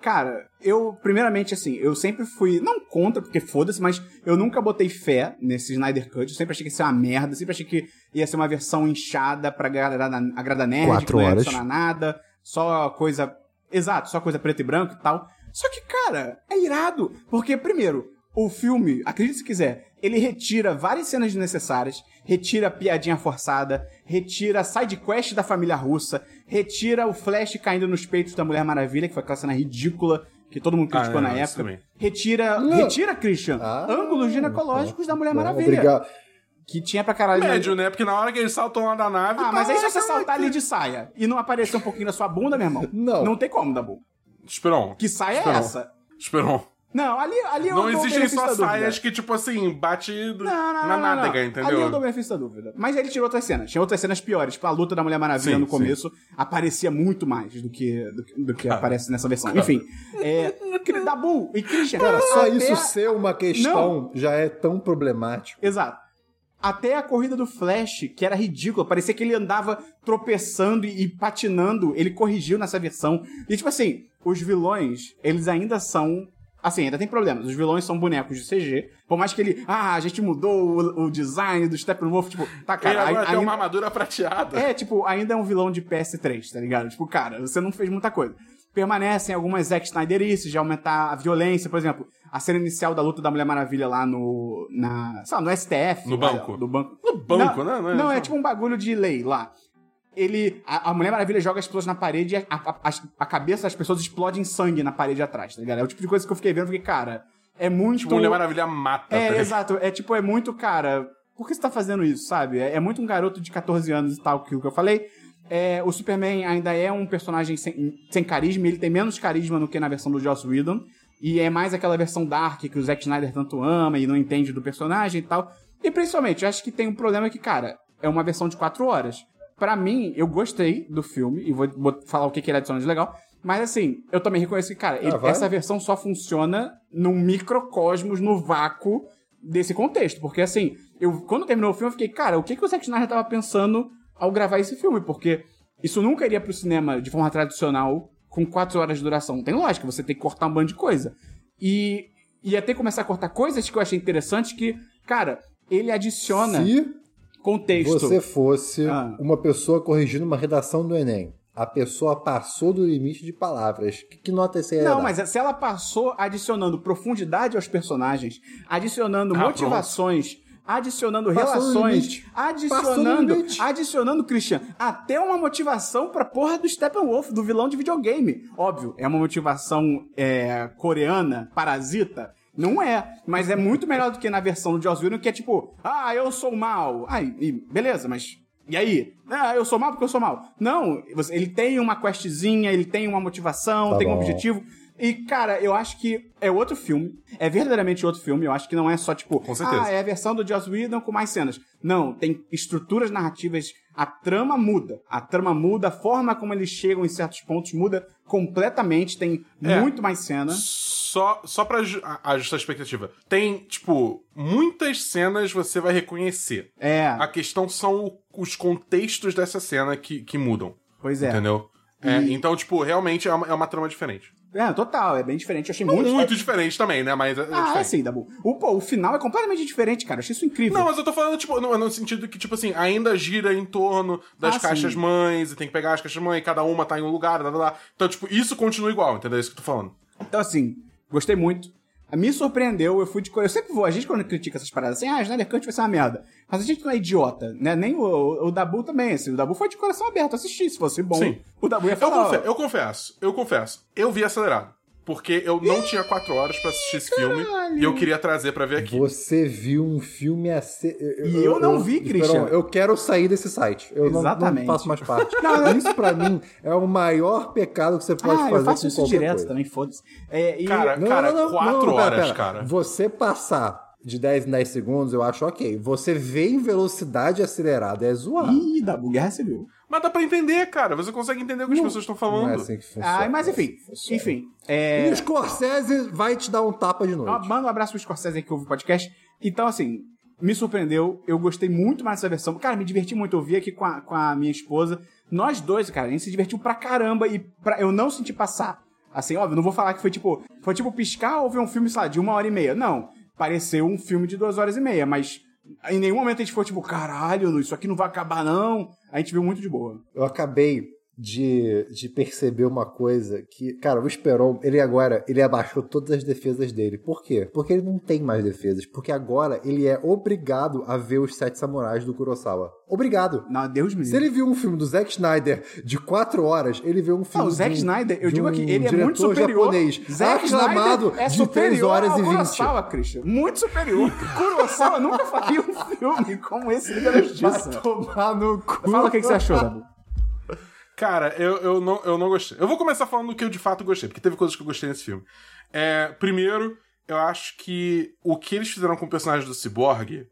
Cara, eu, primeiramente, assim, eu sempre fui, não contra, porque foda-se, mas eu nunca botei fé nesse Snyder Cut. Eu sempre achei que ia ser uma merda, sempre achei que ia ser uma versão inchada pra agradar, agradar nerd, Quatro que não ia horas. adicionar nada, só coisa. Exato, só coisa preto e branco e tal. Só que, cara, é irado. Porque, primeiro, o filme, acredite se quiser, ele retira várias cenas desnecessárias, retira a piadinha forçada, retira a side quest da família russa, retira o Flash caindo nos peitos da Mulher Maravilha, que foi aquela cena ridícula que todo mundo criticou Ah, na não, isso época. também. Retira, Não. retira, Christian, Ah, ângulos ginecológicos da Mulher Maravilha. Obrigado. Que tinha pra caralho. Médio, né? Porque na hora que eles saltam lá da nave. Ah, tá mas aí se você saltar ali de saia e não aparecer um pouquinho na sua bunda, meu irmão, Não. não tem como, Dabu. Esperon. Que saia é Esperon. essa? Esperon. Não, ali, ali eu Não dou o existem benefício só da dúvida. saias que, tipo assim, bate Não, não, na não, não, nádega, não. entendeu? Ali eu dou o benefício da dúvida. Mas ele tirou outras cenas. Tinha outras cenas piores. Tipo, a luta da Mulher Maravilha Sim, no sim. começo aparecia muito mais do que, do, que- do que aparece nessa versão. Enfim. É, Dabu e Christian. Cara, só até- isso ser uma questão já é tão problemático. Exato. Até a corrida do Flash, que era ridícula, parecia que ele andava tropeçando e, e patinando, ele corrigiu nessa versão. E tipo assim, os vilões, eles ainda são. Assim, ainda tem problemas. Os vilões são bonecos de CG. Por mais que ele. Ah, a gente mudou o, o design do Steppenwolf. Tipo, tá, Ele cara. agora ai- tem ainda- uma armadura prateada. é, tipo, ainda é um vilão de PS3, tá ligado? Tipo, cara, você não fez muita coisa. Permanecem algumas Zack Snyderices de aumentar a violência, por exemplo, a cena inicial da luta da Mulher Maravilha lá no. Na, sei lá, no STF. No lá, banco. Do banco. No banco, não, né? Não, é tipo um bagulho de lei lá. Ele. A, a Mulher Maravilha joga as pessoas na parede e a, a, a- cabeça das pessoas explode em sangue na parede atrás, tá ligado? É o tipo de coisa que eu fiquei vendo, porque, cara, é muito. Tipo, Mulher Maravilha mata. tá É, ligado? exato. É tipo, é muito, cara. Por que você tá fazendo isso, sabe? É, é muito um garoto de 14 anos e tal, que o que eu falei. É, o Superman ainda é um personagem sem, sem carisma, ele tem menos carisma do que na versão do Joss Whedon. E é mais aquela versão dark que o Zack Snyder tanto ama e não entende do personagem e tal. E principalmente, eu acho que tem um problema que, cara, é uma versão de 4 horas. Pra mim, eu gostei do filme, e vou, vou falar o que, que ele adiciona de legal. Mas assim, eu também reconheço que, cara, ele- vai. essa versão só funciona num microcosmos, no vácuo desse contexto. Porque assim, eu quando terminou o filme, eu fiquei, cara, o que, que o Zack Snyder tava pensando ao gravar esse filme? Porque isso nunca iria pro cinema de forma tradicional com quatro horas de duração. Não tem lógica, você tem que cortar um bando de coisa. E ia ter que começar a cortar coisas que eu achei interessantes que, cara, ele adiciona Se contexto. você fosse Ah. uma pessoa corrigindo uma redação do Enem, a pessoa passou do limite de palavras. Que, que nota você ia Não, dar? mas se ela passou adicionando profundidade aos personagens, adicionando Ah, motivações, adicionando Passou relações, adicionando, adicionando, Christian, até uma motivação pra porra do Steppenwolf, do vilão de videogame. Óbvio, é uma motivação é, coreana, parasita. Não é, mas é muito melhor do que na versão do Joss Whedon, que é tipo, ah, eu sou mal. Ai, e beleza, mas e aí? Ah, eu sou mal porque eu sou mal. Não, ele tem uma questzinha, ele tem uma motivação, Tá tem um bom. objetivo. E, cara, eu acho que é outro filme. É verdadeiramente outro filme. Eu acho que não é só, tipo, Com certeza. ah, é a versão do Joss Whedon com mais cenas. Não, tem estruturas narrativas. A trama muda. A trama muda, a forma como eles chegam em certos pontos muda completamente. Tem É. muito mais cenas. Só, só pra ajustar a expectativa. Tem, tipo, muitas cenas você vai reconhecer. É, A questão são os contextos dessa cena que, que mudam. pois é. Entendeu? É, Então, tipo, realmente é uma, é uma trama diferente. É, total, é bem diferente. Eu achei Não muito. muito diferente também, né? Mas é, Ah, é diferente. sim, Dabu. O, pô, o final é completamente diferente, cara. Eu achei isso incrível. Não, mas eu tô falando, tipo, no, no sentido que, tipo assim, ainda gira em torno das Ah, caixas sim. mães, e tem que pegar as caixas mães, cada uma tá em um lugar, blá, blá, blá. Então, tipo, isso continua igual, entendeu? É isso que eu tô falando. Então, assim, gostei muito. Me surpreendeu, eu fui de coração. Eu sempre vou, a gente quando critica essas paradas assim, ah, Snyder Cut vai ser uma merda. Mas a gente não é idiota, né? Nem o, o, o Dabu também, assim. O Dabu foi de coração aberto assistir. Se fosse bom, Sim. o Dabu ia Eu, falar. confe- eu confesso, eu confesso. Eu vi acelerado. Porque eu não tinha quatro horas pra assistir esse filme e eu queria trazer pra ver aqui. Você viu um filme a ser. E eu não vi, Christian. Eu quero sair desse site. Eu não- Exatamente. não faço mais parte. [laughs] Isso pra mim é o maior pecado que você pode ah, fazer eu faço com isso direto coisa. também, foda-se. É, e... Cara, Não, cara, não, não, quatro não, pera, horas, pera. cara. Você passar de 10 em 10 segundos, eu acho ok. Você vê em velocidade acelerada, é zoado. Ih, Dabu, Guerra Civil. Mas dá pra entender, cara. Você consegue entender o que as pessoas estão falando. Não é assim que funciona. Ah, mas enfim. Enfim. É... E o Scorsese vai te dar um tapa de noite. Manda um abraço pro Scorsese aí que ouve o podcast. Então, assim, me surpreendeu. Eu gostei muito mais dessa versão. Cara, me diverti muito. Eu vi aqui com a, com a minha esposa. Nós dois, cara, a gente se divertiu pra caramba e pra, eu não senti passar. Assim, óbvio, não vou falar que foi tipo. Foi tipo piscar ou ver um filme, sei lá, de uma hora e meia. Não. Pareceu um filme de duas horas e meia, mas em nenhum momento a gente foi tipo, caralho, isso aqui não vai acabar, não. A gente viu muito de boa. Eu acabei de, de perceber uma coisa que, cara, o Esperon, ele agora, ele abaixou todas as defesas dele. Por quê? Porque ele não tem mais defesas. Porque agora ele é obrigado a ver os Sete Samurais do Kurosawa. Obrigado. Não, Deus me Se livre. ele viu um filme do Zack Snyder de quatro horas, ele vê um filme Não, o Zack um- Snyder, eu digo um aqui, ele é muito superior. japonês Zack aclamado Snyder é de superior 3 horas e 20. Kurosawa, Christian. Muito superior. [laughs] Kurosawa nunca faria um filme como esse Liga da Justiça. Vai tomar no cu. Fala o que, que você achou, Dabu. Cara, eu, eu, não, eu não gostei. Eu vou começar falando do que eu de fato gostei, porque teve coisas que eu gostei nesse filme. É, primeiro, eu acho que o que eles fizeram com o personagem do Cyborg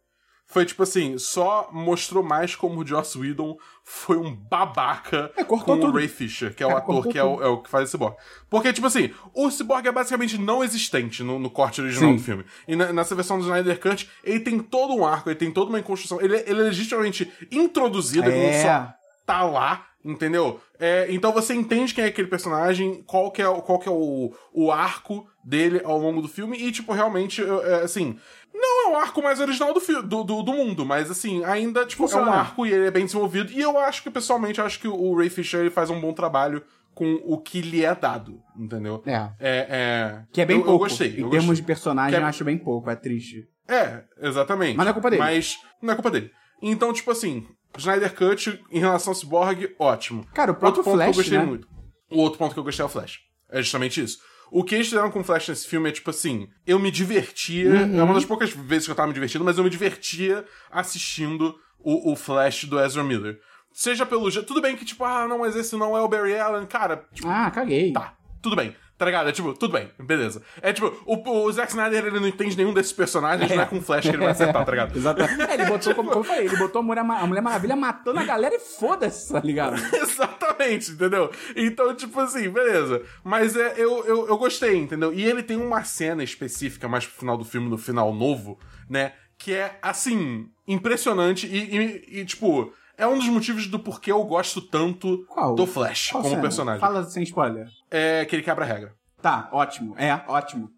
foi tipo assim, só mostrou mais como o Joss Whedon foi um babaca É, com tudo. o Ray Fisher, que é o É, ator cortou que é o, é o que faz o Cyborg. Porque, tipo assim, o Cyborg é basicamente não existente no, no corte original Sim. do filme. E na- nessa versão do Snyder Cut, ele tem todo um arco, ele tem toda uma construção. Ele, ele é legitimamente introduzido, ele não É. só tá lá, entendeu? É, então você entende quem é aquele personagem, qual que é, o- qual que é o, o arco dele ao longo do filme, e, tipo, realmente, é, assim, não é o arco mais original do, do, do, do mundo, mas, assim, ainda, tipo, é um Funciona. arco e ele é bem desenvolvido, e eu acho que, pessoalmente, acho que o Ray Fisher ele faz um bom trabalho com o que lhe é dado, entendeu? É. É, é... Que é bem eu, pouco. Eu gostei. Em eu termos gostei. de personagem, é- eu acho bem pouco. É triste. É, exatamente. Mas não é culpa dele. Mas não é culpa dele. Então, tipo assim, Snyder Cut em relação ao Cyborg, ótimo. Cara, o próprio outro ponto Flash, que eu gostei né? muito. O outro ponto que eu gostei é o Flash. É justamente isso. O que eles fizeram com o Flash nesse filme é tipo assim, eu me divertia, Uhum. é uma das poucas vezes que eu tava me divertindo, mas eu me divertia assistindo o, o Flash do Ezra Miller. Seja pelo. Tudo bem que, tipo, ah, não, mas esse não é o Barry Allen. Cara, tipo, Ah, caguei. Tá, tudo bem. Tá ligado? É tipo, tudo bem, beleza. É tipo, o, o Zack Snyder ele não entende nenhum desses personagens, não é com Flash que ele vai acertar, tá ligado? [laughs] Exatamente. É, ele botou, como, como eu falei, ele botou a Mulher, a Mulher Maravilha matando a galera e foda-se, tá ligado? [laughs] Exatamente, entendeu? Então, tipo assim, beleza. Mas é, eu, eu, eu gostei, entendeu? E ele tem uma cena específica mais pro final do filme, no final novo, né? Que é, assim, impressionante e, e- e, tipo, é um dos motivos do porquê eu gosto tanto Qual? do Flash Qual como cena? personagem. Fala sem spoiler. É que ele quebra a regra. Tá, ótimo. É, ótimo.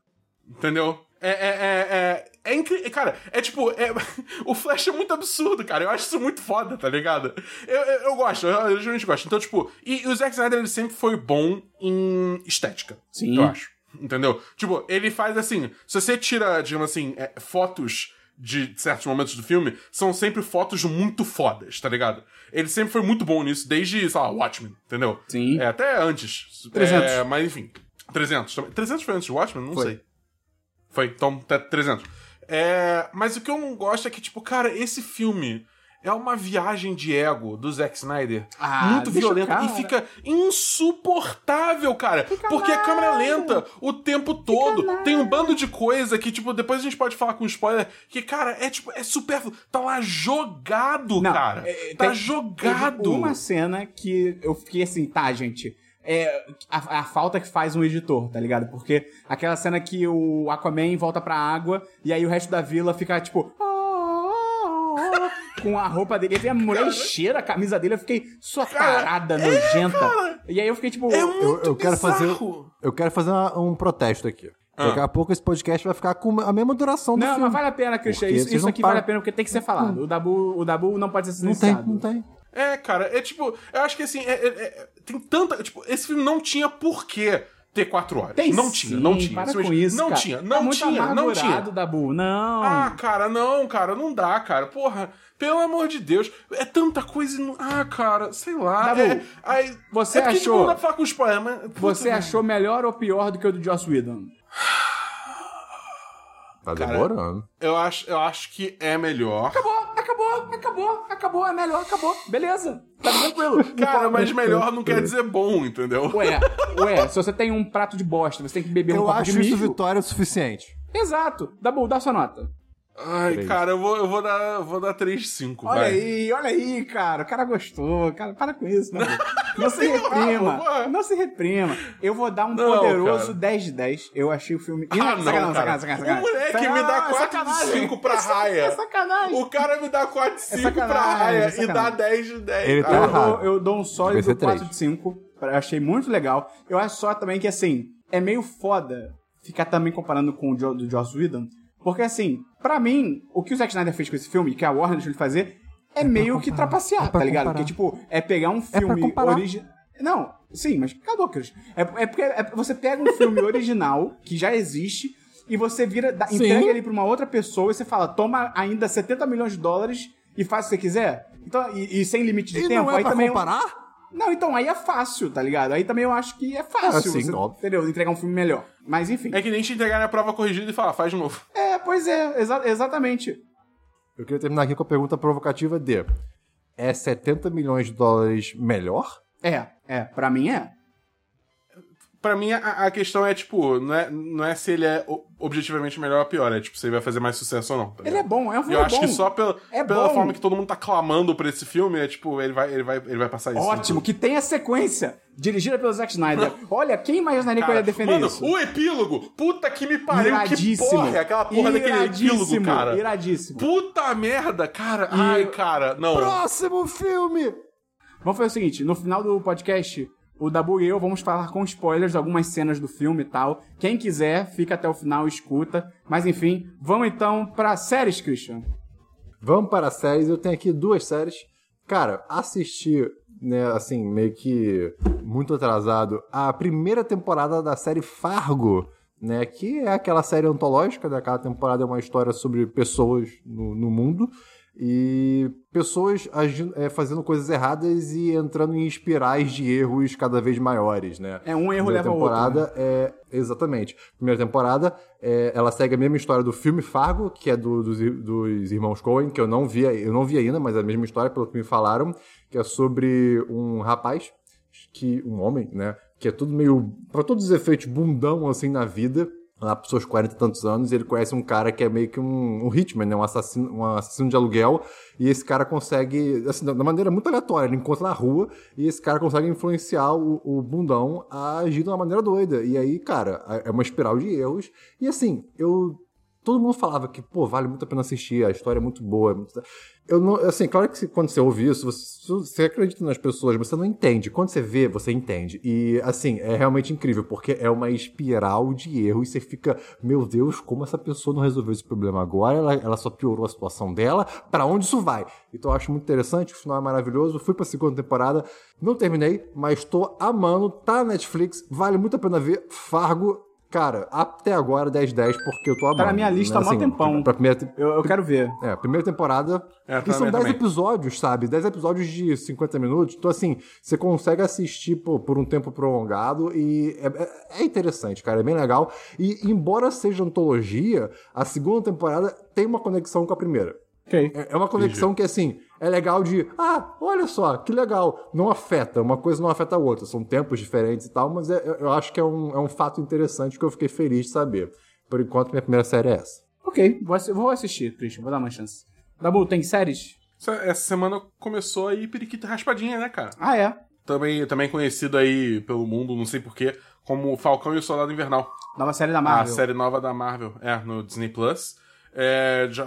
Entendeu? É, é, é, é, é incrível. Cara, é tipo. é- [laughs] o Flash é muito absurdo, cara. Eu acho isso muito foda, tá ligado? Eu, eu, eu gosto, eu, eu realmente gosto. Então, tipo. E, e o Zack Snyder ele sempre foi bom em estética. Sim. Eu acho. Entendeu? Tipo, ele faz assim. Se você tira, digamos assim, é, fotos de certos momentos do filme, são sempre fotos muito fodas, tá ligado? Ele sempre foi muito bom nisso, desde, sei lá, Watchmen, entendeu? Sim. É, até antes. 300. É, mas enfim. 300 também. 300 foi antes de Watchmen? Não Foi. sei. Foi, então até 300. É, mas o que eu não gosto é que, tipo, cara, esse filme é uma viagem de ego do Zack Snyder. Ah, muito violenta e fica insuportável, cara. porque é câmera lenta o tempo todo. Tem um bando de coisa que, tipo, depois a gente pode falar com spoiler, que, cara, é tipo, é super. Tá lá jogado, Não, cara. é, é, tá tem- jogado. Teve uma cena que eu fiquei assim, tá, gente. É a, a falta que faz um editor, tá ligado? Porque aquela cena que o Aquaman volta pra água e aí o resto da vila fica tipo. Com a roupa dele. Ele tem a mulher cheira a camisa dele. Eu fiquei, sua parada nojenta. E aí eu fiquei tipo. É Eu, muito eu quero fazer, eu quero fazer uma- um protesto aqui. Ah. Daqui a pouco esse podcast vai ficar com a mesma duração do Não, filme. mas vale a pena, Christian. Porque Isso, isso não aqui param- vale a pena porque tem que ser falado. O Dabu, o Dabu não pode ser Não tem, silenciado. não tem. É, cara, é tipo, eu acho que assim, é- é- é- tem tanta. Tipo, esse filme não tinha porquê ter quatro horas. Tem não sim, tinha, não tinha. Para Simplesmente com isso, não cara. tinha, Tá não muito tinha, não tinha. Dabu, não. Ah, cara, não, cara, não dá, cara. Porra, pelo amor de Deus. É tanta coisa. e não- Ah, cara, sei lá. Dabu, é, aí, você é achou- não dá pra falar com os spoiler, mas. puta, Você velho. achou melhor ou pior do que o do Joss Whedon? Tá Cara, demorando. Eu acho, eu acho que é melhor. Acabou, acabou, acabou, acabou, é melhor, acabou. Beleza, tá tranquilo. Cara, mas melhor não quer dizer bom, entendeu? Ué, ué, se você tem um prato de bosta, você tem que beber um Eu copo acho de isso mijo. vitória o suficiente. Exato. Dabu, dá sua nota. Ai, Três. cara, eu vou, eu vou dar, eu vou dar 3,5, Olha vai. aí, olha aí, cara. O cara gostou. Cara, para com isso, Dabu. [laughs] Não se reprima. rabo, Não se reprima. Eu vou dar um Não, poderoso cara. 10 de 10. Eu achei o filme. Ah, não, sacanagem, cara. sacanagem, sacanagem. O moleque Sacanagem. me dá Ah, 4 de sacanagem. 5 pra É raia. É sacanagem. O cara me dá 4 de 5 pra sacanagem, raia é e dá sacanagem. 10 de 10. Ele tá. Eu errado. dou, eu dou um sólido Devia ser 4 três. de 5. Eu achei muito legal. Eu acho só também que, assim, é meio foda ficar também comparando com o do Joss Whedon. Porque, assim, pra mim, o que o Zack Snyder fez com esse filme, que a Warner deixou ele fazer, é, meio que trapacear, pra tá ligado? comparar. Porque, tipo, é pegar um pra filme comparar. original. Não, sim, mas cadê, Cris? É, é porque é- você pega um filme [laughs] original, que já existe, e você vira, dá- entrega ele pra uma outra pessoa e você fala, toma ainda 70 milhões de dólares e faz o que você quiser. Então, e, e sem limite de E tempo, não é aí pra também. comparar? Não, então aí é fácil, tá ligado? Aí também eu acho que é fácil, Ah, sim, você, óbvio. entendeu? Entregar um filme melhor. Mas enfim. É que nem te entregar a prova corrigida e falar, faz de novo. É, pois é, exa- exatamente. Eu queria terminar aqui com a pergunta provocativa de... É 70 milhões de dólares melhor? É, é, pra mim é. Pra mim, a, a questão é, tipo, não é, não é se ele é objetivamente melhor ou pior, é tipo, se ele vai fazer mais sucesso ou não. tá Ele é bom, é um E filme eu acho que só pela, É pela bom. forma que todo mundo tá clamando por esse filme, é tipo, ele vai, ele vai, ele vai passar isso. Ótimo, que tem a sequência dirigida pelo Zack Snyder. [laughs] Olha, quem imaginaria que eu Cara, ia defender mano, isso? o epílogo! Puta que me pariu, que Iradíssimo. porra! é Aquela porra daquele epílogo, Iradíssimo, cara. Iradíssimo. Puta merda, cara! Ai, cara, não. Próximo filme! Vamos fazer o seguinte, no final do podcast, o Dabu e eu vamos falar com spoilers de algumas cenas do filme e tal. Quem quiser, fica até o final e escuta. Mas enfim, vamos então pra séries, Christian. Vamos para séries. Eu tenho aqui duas séries. Cara, assisti, né, assim, meio que muito atrasado, a primeira temporada da série Fargo, né, que é aquela série antológica, né, cada temporada é uma história sobre pessoas no, no mundo e pessoas agindo, é, fazendo coisas erradas e entrando em espirais de erros cada vez maiores, né? É, um erro Primeira leva ao outro, né? temporada é exatamente. Primeira temporada, é, ela segue a mesma história do filme Fargo, que é do- dos, dos irmãos Coen, que eu não vi, eu não vi ainda, mas é a mesma história pelo que me falaram, que é sobre um rapaz que um homem, né, que é tudo meio para todos os efeitos bundão assim na vida. Lá para seus 40 e tantos anos, ele conhece um cara que é meio que um, um hitman, né? um, assassino, um assassino de aluguel, e esse cara consegue, assim, da maneira muito aleatória, ele encontra na rua, e esse cara consegue influenciar o, o bundão a agir de uma maneira doida. E aí, cara, é uma espiral de erros. E assim, eu todo mundo falava que, pô, vale muito a pena assistir, a história é muito boa. é Eu não, assim, claro que quando você ouve isso, você, você acredita nas pessoas, mas você não entende. Quando você vê, você entende. E, assim, é realmente incrível, porque é uma espiral de erro e você fica, meu Deus, como essa pessoa não resolveu esse problema agora? Ela, ela só piorou a situação dela. Pra onde isso vai? Então eu acho muito interessante, o final é maravilhoso. Fui pra segunda temporada, não terminei, mas tô amando, tá na Netflix, vale muito a pena ver. Fargo, Cara, até agora 10-10, porque eu tô amando. Tá na minha lista há mó Assim, tempão. Pra primeira, te- Eu, eu quero ver. é, a primeira temporada. É, e tá são na minha 10 também. episódios, sabe? 10 episódios de 50 minutos. Então, assim, você consegue assistir pô, por um tempo prolongado e é, é- é interessante, cara. É bem legal. E, embora seja antologia, a segunda temporada tem uma conexão com a primeira. Ok. É é uma conexão que, assim, é legal de. Ah, olha só, que legal. Não afeta, uma coisa não afeta a outra. São tempos diferentes e tal, mas é- eu- eu acho que é um, é um fato interessante que eu fiquei feliz de saber. Por enquanto, minha primeira série é essa. Ok, vou, vou assistir, Christian, vou dar uma chance. Dabu, tem séries? Essa, essa semana começou aí Periquita Raspadinha, né, cara? Ah, é. Também, também conhecido aí pelo mundo, não sei porquê, como Falcão e o Soldado Invernal. Nova série da A Marvel. série nova da Marvel, é, no Disney Plus. É, já,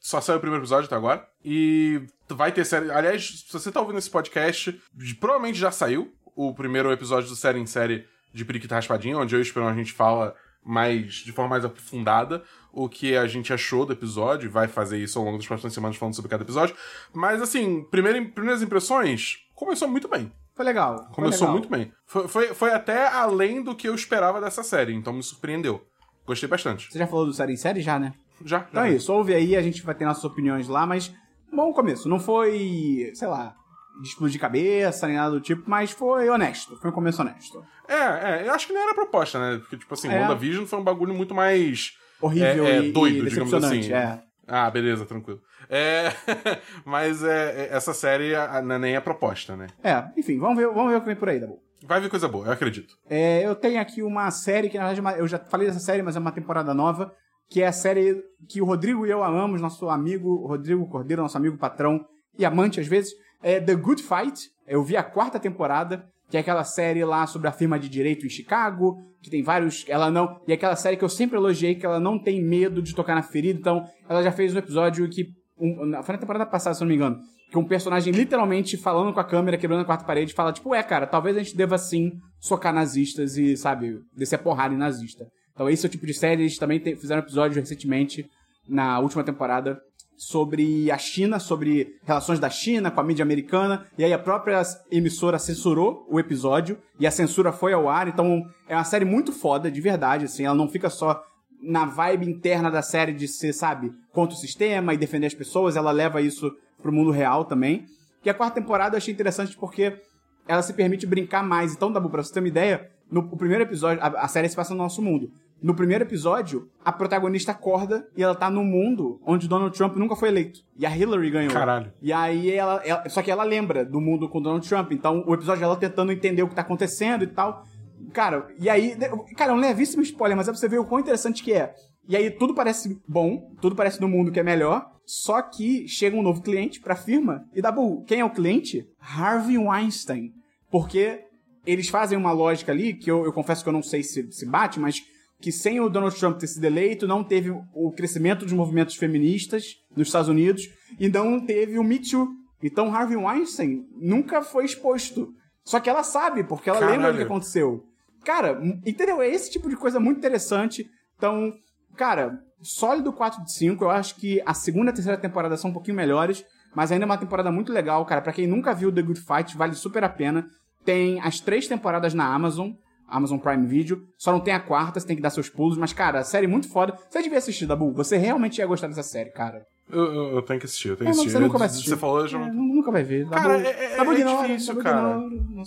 só saiu o primeiro episódio até agora. E vai ter série. Aliás, se você tá ouvindo esse podcast, provavelmente já saiu o primeiro episódio do série em série de Periquita Raspadinha, onde eu e o Esperão a gente fala mais de forma mais aprofundada o que a gente achou do episódio, e vai fazer isso ao longo das próximas semanas falando sobre cada episódio. Mas assim, primeira, primeiras impressões, começou muito bem. Foi legal. foi Começou legal. muito bem. Foi, foi, foi até além do que eu esperava dessa série, então me surpreendeu. Gostei bastante. Você já falou do série em série já, né? Já, já. Então é isso, ouve aí, a gente vai ter nossas opiniões lá, mas bom começo. Não foi, sei lá, de explodir cabeça, nem nada do tipo, mas foi honesto. Foi um começo honesto. É, é, eu acho que nem era a proposta, né? Porque, tipo assim, É. WandaVision foi um bagulho muito mais. Horrível é, é, e, doido, e digamos assim. É. Ah, beleza, tranquilo. É, [laughs] mas é, é, essa série a- a- nem é proposta, né? É, enfim, vamos ver, vamos ver o que vem por aí, Dabu. Vai vir coisa boa, eu acredito. É, eu tenho aqui uma série que, na verdade, é eu já falei dessa série, mas é uma temporada nova, que é a série que o Rodrigo e eu amamos, nosso amigo Rodrigo Cordeiro, nosso amigo patrão e amante às vezes, é The Good Fight. Eu vi a quarta temporada, que é aquela série lá sobre a firma de direito em Chicago, que tem vários. Ela não. E é aquela série que eu sempre elogiei, que ela não tem medo de tocar na ferida, então ela já fez um episódio que. Um, foi na temporada passada, se não me engano. Que um personagem literalmente falando com a câmera, quebrando a quarta parede, fala, tipo, é, cara, talvez a gente deva sim socar nazistas e, sabe, descer a porrada em nazista. Então esse é o tipo de série, eles também te- fizeram episódio recentemente, na última temporada, sobre a China, sobre relações da China com a mídia americana, e aí a própria emissora censurou o episódio, e a censura foi ao ar, então é uma série muito foda, de verdade, assim, ela não fica só na vibe interna da série de ser, sabe, contra o sistema e defender as pessoas, ela leva isso pro mundo real também. E a quarta temporada eu achei interessante porque ela se permite brincar mais. Então, Dabu, pra você ter uma ideia, no o primeiro episódio, a, a série se passa no nosso mundo. No primeiro episódio, a protagonista acorda e ela tá no mundo onde Donald Trump nunca foi eleito. E a Hillary ganhou. Caralho. E aí ela, ela- Só que ela lembra do mundo com Donald Trump. Então o episódio dela tentando entender o que tá acontecendo e tal. Cara, e aí. Cara, é um levíssimo spoiler, mas é pra você ver o quão interessante que é. E aí tudo parece bom, tudo parece no mundo que é melhor. Só que chega um novo cliente pra firma e dá bull. Quem é o cliente? Harvey Weinstein. Porque eles fazem uma lógica ali, que eu, eu confesso que eu não sei se, se bate, mas que sem o Donald Trump ter sido eleito, não teve o crescimento dos movimentos feministas nos Estados Unidos e não teve o Me Too. Então Harvey Weinstein nunca foi exposto. Só que ela sabe, porque ela Caralho. lembra do que aconteceu. Cara, entendeu? É esse tipo de coisa muito interessante. Então, cara, sólido 4 de 5. Eu acho que a segunda e a terceira temporada são um pouquinho melhores, mas ainda é uma temporada muito legal, cara. Pra quem nunca viu The Good Fight, vale super a pena. Tem as três temporadas na Amazon. Amazon Prime Video. Só não tem a quarta, você tem que dar seus pulos. Mas, cara, a série é muito foda. Você devia assistir, Dabu. Você realmente ia gostar dessa série, cara. Eu, eu, eu tenho que assistir, eu tenho É, que mas assistir. você nunca vai assistir. Você falou, eu já É, não. nu- nunca vai ver. Cara, Dabu- é- é- Dabu é ignora, difícil, Dabu cara. ignora. Não não.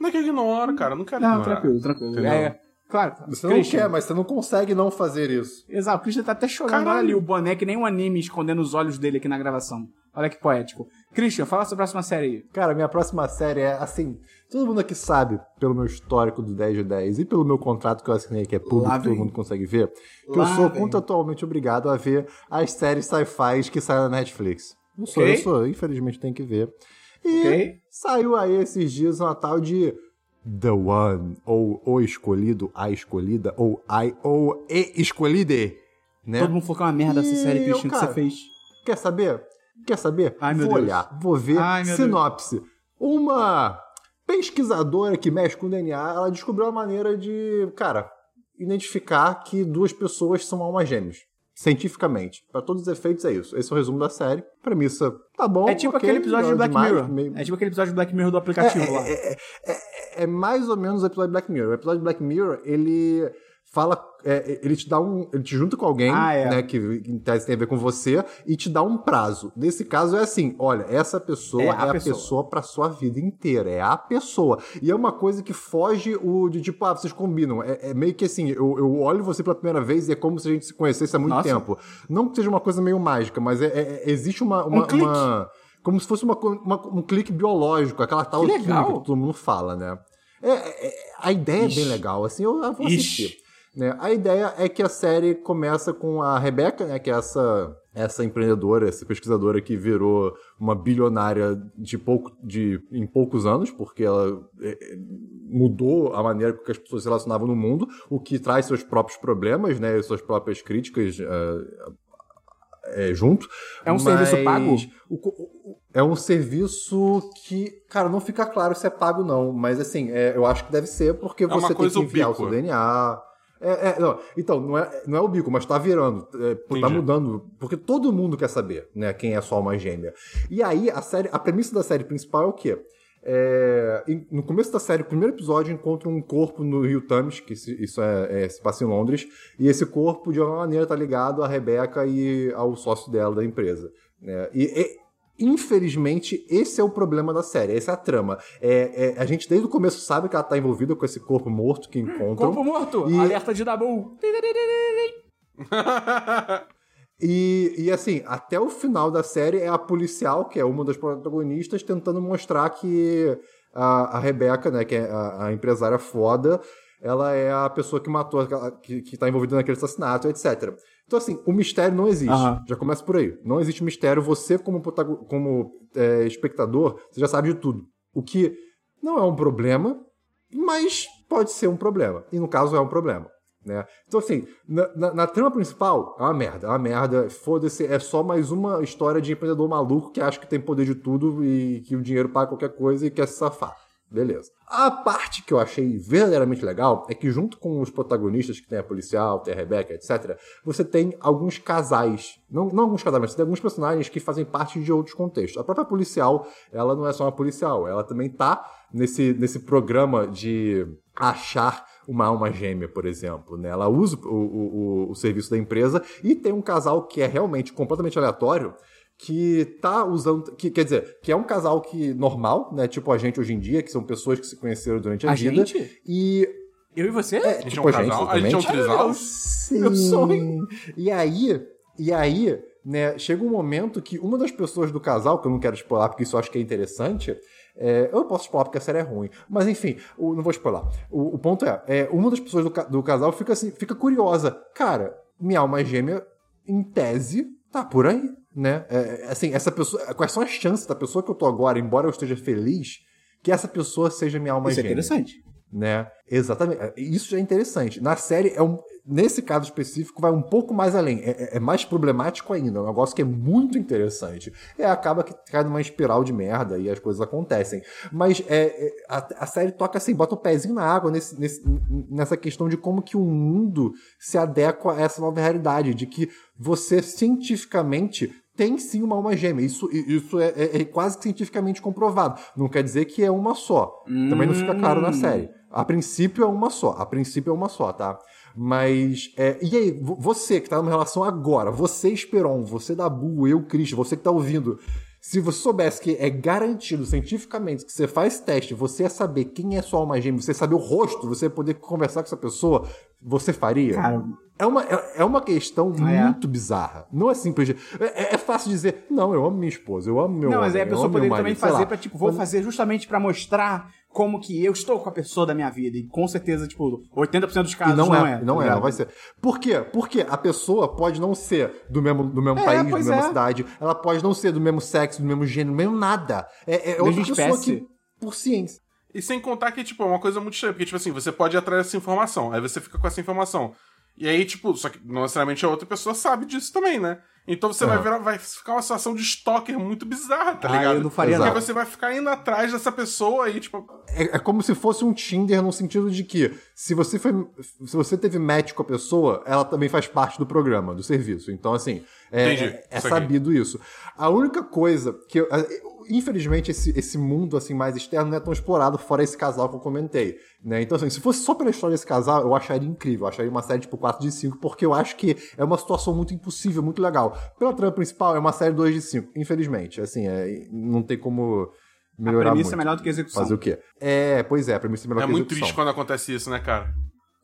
Não é que eu ignoro, cara. eu Não quero Não, ignorar. tranquilo, tranquilo. Entendeu? É, claro. Você não Christian, quer, mas você não consegue não fazer isso. Exato, o Christian tá até chorando. Caralho. Olha ali o boné, que nem um anime escondendo os olhos dele aqui na gravação. Olha que poético. Christian, fala a próxima série aí. Cara, minha próxima série é assim. Todo mundo aqui sabe, pelo meu histórico do 10 de 10 e pelo meu contrato que eu assinei, que é público, Lá todo vem. mundo consegue ver, que Lá eu sou vem. contratualmente obrigado a ver as séries sci-fi que saem na Netflix. Não sou, Ok. eu sou, infelizmente tem que ver. E Ok. saiu aí esses dias uma tal de The One, ou O Escolhido, A Escolhida, ou I, ou E Escolhide, né? Todo mundo falou que é uma merda essa E série, eu, Christian, que cara, você fez. Quer saber? Quer saber? Ai, vou Deus. olhar, vou ver Ai, sinopse. Uma pesquisadora que mexe com DNA, ela descobriu a maneira de, cara, identificar que duas pessoas são almas gêmeas. Cientificamente. Para todos os efeitos é isso. Esse é o resumo da série. Premissa, tá bom. É tipo ok, aquele episódio de nada Black demais, Mirror. meio- É tipo aquele episódio de Black Mirror do aplicativo lá. é mais ou menos o episódio de Black Mirror. O episódio de Black Mirror, ele fala. é, ele te dá um. Ele te junta com alguém, Ah, é. né? Que em tese tem a ver com você, e te dá um prazo. Nesse caso é assim: olha, essa pessoa É é a a, pessoa. pessoa, pra sua vida inteira. É a pessoa. E é uma coisa que foge o de tipo, ah, vocês combinam. É, é meio que assim, eu, eu olho você pela primeira vez e é como se a gente se conhecesse há muito Nossa. tempo. Não que seja uma coisa meio mágica, mas é- é- é- existe uma. uma, Um uma- como se fosse uma uma- um clique biológico, aquela tal Que que todo mundo fala, né? É, é- é- a ideia é bem legal, assim, eu, eu vou Ixi. Né? A ideia é que a série começa com a Rebecca, né, que é essa, essa empreendedora, essa pesquisadora que virou uma bilionária de pouco, de, em poucos anos, porque ela é, é, mudou a maneira com que as pessoas se relacionavam no mundo, o que traz seus próprios problemas, né, suas próprias críticas é, é, junto. É um serviço pago? o co- o- é um serviço que, cara, não fica claro se é pago não, mas assim, é, eu acho que deve ser porque uma você tem que enviar o seu DNA. É, é, não, então, não é, não é o bico, mas tá virando. É, tá mudando. Porque todo mundo quer saber, né, quem é sua alma gêmea. E aí, a série, a premissa da série principal é o quê? É, no começo da série, o primeiro episódio encontra um corpo no Rio Thames, que se- isso é, é, se passa em Londres, e esse corpo, de alguma maneira, tá ligado à Rebeca e ao sócio dela da empresa. né? E, e, infelizmente, esse é o problema da série, essa é a trama. É, é, a gente, desde o começo, sabe que ela tá envolvida com esse corpo morto que encontram. Corpo morto! E- Alerta de Dabu! [laughs] E, e assim, até o final da série é a policial, que é uma das protagonistas, tentando mostrar que a, a Rebeca, né, que é a, a empresária foda, ela é a pessoa que matou, que, que tá envolvida naquele assassinato, etc. Então, assim, o mistério não existe. Aham. Já começa por aí. Não existe mistério. Você, como, como é, espectador, você já sabe de tudo. O que não é um problema, mas pode ser um problema. E no caso é um problema. Né? Então, assim, na, na- na trama principal, é uma merda, é uma merda. Foda-se, é só mais uma história de empreendedor maluco que acha que tem poder de tudo e que o dinheiro paga qualquer coisa e quer se safar. Beleza. A parte que eu achei verdadeiramente legal é que, junto com os protagonistas, que tem a policial, tem a Rebecca, etc., você tem alguns casais. Não, não alguns casais, mas você tem alguns personagens que fazem parte de outros contextos. A própria policial, ela não é só uma policial, ela também tá nesse, nesse programa de achar uma alma gêmea, por exemplo. Né? Ela usa o, o, o- o serviço da empresa e tem um casal que é realmente completamente aleatório que tá usando, que, quer dizer, que é um casal que normal, né, tipo a gente hoje em dia, que são pessoas que se conheceram durante a, A vida. gente? E Eu e você? é, A gente é tipo um casal? A gente é um trisal? Sim. Meu sonho. E aí, e aí, né, chega um momento que uma das pessoas do casal, que eu não quero spoiler porque isso eu acho que é interessante, é, eu posso spoiler porque a série é ruim, mas enfim, o- não vou spoiler. O, o ponto é, é, uma das pessoas do, do casal fica assim, fica curiosa. Cara, minha alma gêmea, em tese, tá por aí, né? É, é, assim, essa pessoa, quais são as chances da pessoa que eu tô agora, embora eu esteja feliz, que essa pessoa seja minha alma Isso é gêmea? interessante. né? Exatamente. É, Isso já é interessante. Na série, é um, nesse caso específico, vai um pouco mais além. É, é- é mais problemático ainda. É um negócio que é muito interessante. É, acaba que cai numa espiral de merda e as coisas acontecem. Mas é, é, a, a série toca assim, bota o pezinho na água nesse, nesse- nessa questão de como que o mundo se adequa a essa nova realidade. De que você, cientificamente, tem sim uma alma gêmea. Isso, isso é, é- é quase que cientificamente comprovado. Não quer dizer que é uma só. Também não fica claro na série. A princípio é uma só. A princípio é uma só, tá? Mas. é, e aí, vo- você que tá numa relação agora, você, Esperon, você Dabu, eu, Cris, você que tá ouvindo. Se você soubesse que é garantido cientificamente que você faz teste, você ia saber quem é sua alma gêmea, você ia saber o rosto, você ia poder conversar com essa pessoa, você faria? Cara, É uma, é, é uma questão é. muito bizarra. Não é simples. de- É, é fácil dizer, não, eu amo minha esposa, eu amo meu não, mas aí a homem, pessoa poderia também marido, fazer pra, tipo, vou fazer justamente pra mostrar como que eu estou com a pessoa da minha vida. E com certeza, tipo, 80% dos E casos não, não, é, é. não tá é, ligado? não vai ser. Por quê? Porque a pessoa pode não ser do mesmo, do mesmo É, país, da mesma é. cidade, ela pode não ser do mesmo sexo, do mesmo gênero, do mesmo nada. É, é outra Mesma pessoa espécie. que, por ciência. E sem contar que, tipo, é uma coisa muito estranha, porque, tipo assim, você pode ir atrás dessa informação, aí você fica com essa informação. E aí, tipo, só que não necessariamente a outra pessoa sabe disso também, né? Então você vai, Aham. virar, vai ficar uma situação de stalker muito bizarra, tá Ah, ligado? eu não faria Porque nada. você vai ficar indo atrás dessa pessoa e, tipo, É, é como se fosse um Tinder no sentido de que se você foi, se você teve match com a pessoa, ela também faz parte do programa, do serviço. Então, assim, é, Entendi. é- aqui. sabido isso. A única coisa que eu- infelizmente esse, esse mundo assim mais externo não é tão explorado fora esse casal que eu comentei, né? Então, assim, se fosse só pela história desse casal, eu acharia incrível, eu acharia uma série tipo 4 de 5, porque eu acho que é uma situação muito impossível, muito legal. Pela trama principal, é uma série 2 de 5, infelizmente. Assim, é, não tem como A melhorar premissa muito. é melhor do que a execução. Fazer o quê? É, pois é, a premissa é melhor é que a muito execução. triste quando acontece isso, né, cara?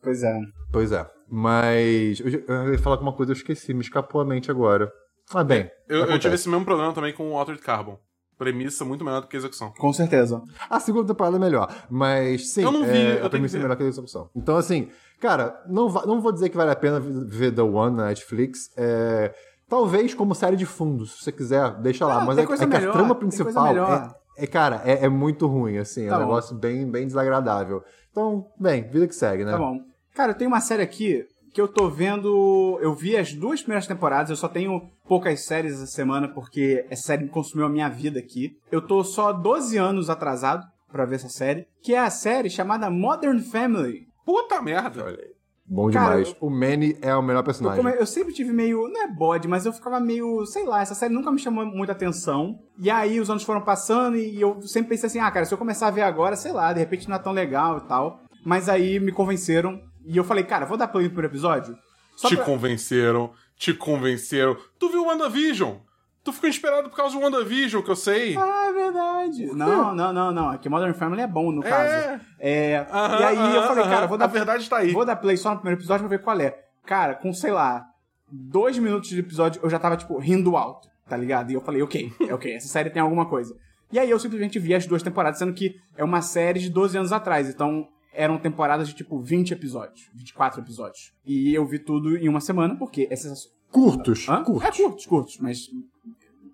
Pois é. Pois é. Mas. Eu, ia falar alguma coisa, eu esqueci, me escapou a mente agora. Ah, bem. Eu, eu tive esse mesmo problema também com o Altered Carbon. Premissa muito melhor do que a execução. Com certeza. A segunda temporada é melhor, mas sim, Eu não vi, é, eu a premissa é melhor que a execução. Então, assim, cara, não, não vou dizer que vale a pena ver The One na Netflix. É, talvez como série de fundo, se você quiser, deixa lá. Mas é, coisa é que a trama tem coisa principal melhor. É, é, cara, é, é muito ruim, assim, é Tá um bom. negócio bem, bem desagradável. Então, bem, vida que segue, né? Tá bom. Cara, eu tenho uma série aqui que eu tô vendo. Eu vi as duas primeiras temporadas, eu só tenho poucas séries essa semana porque essa série consumiu a minha vida aqui. Eu tô só 12 anos atrasado pra ver essa série, que é a série chamada Modern Family. Puta merda! Olha aí. Bom Cara, demais. O Manny é o melhor Eu, personagem. come- eu sempre tive meio. Não é bode, mas eu ficava meio. Sei lá, essa série nunca me chamou muita atenção. E aí os anos foram passando e eu sempre pensei assim: ah, cara, se eu começar a ver agora, sei lá, de repente não é tão legal e tal. Mas aí me convenceram e eu falei, cara, vou dar play no primeiro episódio. Só te pra- convenceram, te convenceram. Tu viu WandaVision? Tu ficou inspirado por causa do WandaVision, que eu sei. Ah, é verdade. Não, não, não, não. Aqui Modern Family é bom, no caso. É, Aham, e aí eu aham, falei, cara, vou dar, A verdade tá aí. vou dar play só no primeiro episódio pra ver qual é. Cara, com, sei lá, dois minutos de episódio, eu já tava, tipo, rindo alto, tá ligado? E eu falei, ok, é ok, essa série tem alguma coisa. E aí eu simplesmente vi as duas temporadas, sendo que é uma série de 12 anos atrás, então eram temporadas de, tipo, 20 episódios, 24 episódios. E eu vi tudo em uma semana, porque é sensacional. Curtos, Hã? curtos. É curtos, curtos, mas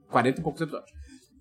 40 e poucos episódios.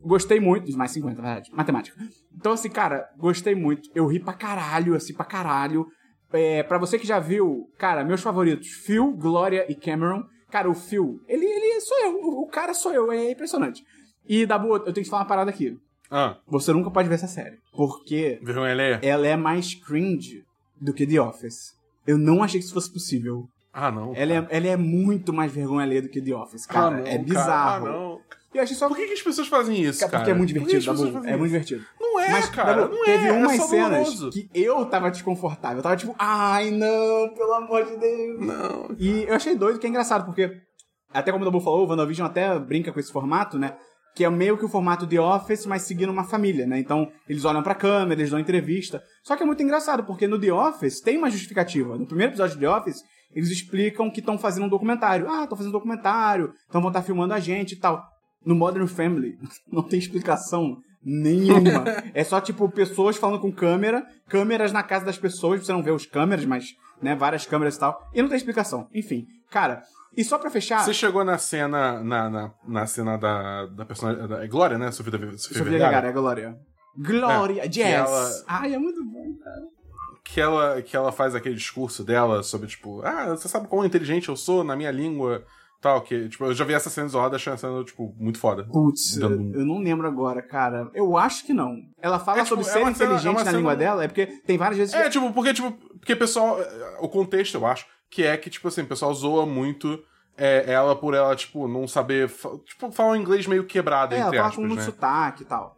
Gostei muito, mais 50, na verdade. Matemática. Então, assim, cara, gostei muito. Eu ri pra caralho, assim, pra caralho. É, pra você que já viu, cara, meus favoritos, Phil, Glória e Cameron. Cara, o Phil, ele, ele sou eu. O, o cara sou eu, é impressionante. E, Dabu, eu tenho que te falar uma parada aqui. Ah, Você nunca pode ver essa série. Porque vergonha alheia? ela é mais cringe do que The Office. Eu não achei que isso fosse possível. Ah, não. Ela é, ela é muito mais vergonha alheia do que The Office, Ah, cara. não, é bizarro. Cara, ah, não. Eu achei só Por que, que as pessoas fazem isso, Cara, porque é muito divertido, Dabu. É muito divertido. Não é, Mas, cara, Dabu, não teve é. umas é cenas doloroso. que eu tava desconfortável. Eu tava tipo, ai não, pelo amor de Deus. Não. E eu achei doido que é engraçado, porque, até como o Dabu falou, o WandaVision até brinca com esse formato, né? Que é meio que o formato The Office, mas seguindo uma família, né? Então, eles olham pra câmera, eles dão entrevista. Só que é muito engraçado, porque no The Office tem uma justificativa. No primeiro episódio de The Office, eles explicam que estão fazendo um documentário. Ah, estão fazendo um documentário, então vão estar filmando a gente e tal. No Modern Family, [laughs] não tem explicação nenhuma. [laughs] é só, tipo, pessoas falando com câmera, câmeras na casa das pessoas, você não vê os câmeras, mas, né, várias câmeras e tal. E não tem explicação. Enfim, cara, e só pra fechar... Você chegou na cena, na, na, na cena da, da personagem. Da, é Glória, né? Sofia, Sofia, Sofia Vergara. Vergara, é Glória. Glória, É, Jazz. ela- Ai, é muito bom, cara. Que ela, que ela faz aquele discurso dela sobre, tipo, ah, você sabe quão inteligente eu sou na minha língua tal, que, tipo, eu já vi essa cena isolada achando essa cena, tipo, muito foda. Putz, eu, Dando eu não lembro agora, cara. Eu acho que não. Ela fala É, tipo, sobre é ser cena- inteligente é na cena- língua dela, é porque tem várias vezes que... É, tipo, porque, tipo, porque pessoal. é, O contexto, eu acho, que é que, tipo assim, o pessoal zoa muito é, ela por ela, tipo, não saber. Tipo, falar um inglês meio quebrado, É, ela entre fala aspas, com muito né? sotaque e tal.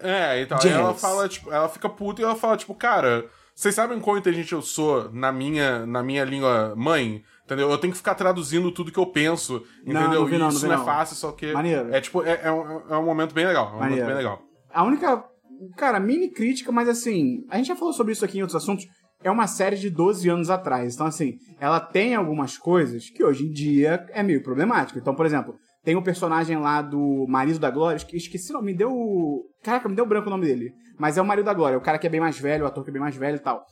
É, então, ela fala, tipo, ela fica puta e ela fala, tipo, cara, vocês sabem quão inteligente eu sou na minha, na minha língua mãe? Entendeu? Eu tenho que ficar traduzindo tudo que eu penso, Não, entendeu? não vi e não, não isso vi não, não. é fácil, só que. Maneiro. É tipo, é, é um, é um momento bem legal. É um momento Maneiro. bem legal. A única, cara, mini crítica, mas assim, a gente já falou sobre isso aqui em outros assuntos, é uma série de 12 anos atrás. Então, assim, ela tem algumas coisas que hoje em dia é meio problemático. Então, por exemplo, tem o personagem lá do marido da Glória, esque- esqueci o nome, me deu. Caraca, me deu branco o nome dele. Mas é o marido da Glória, o cara que é bem mais velho, o ator que é bem mais velho e tal.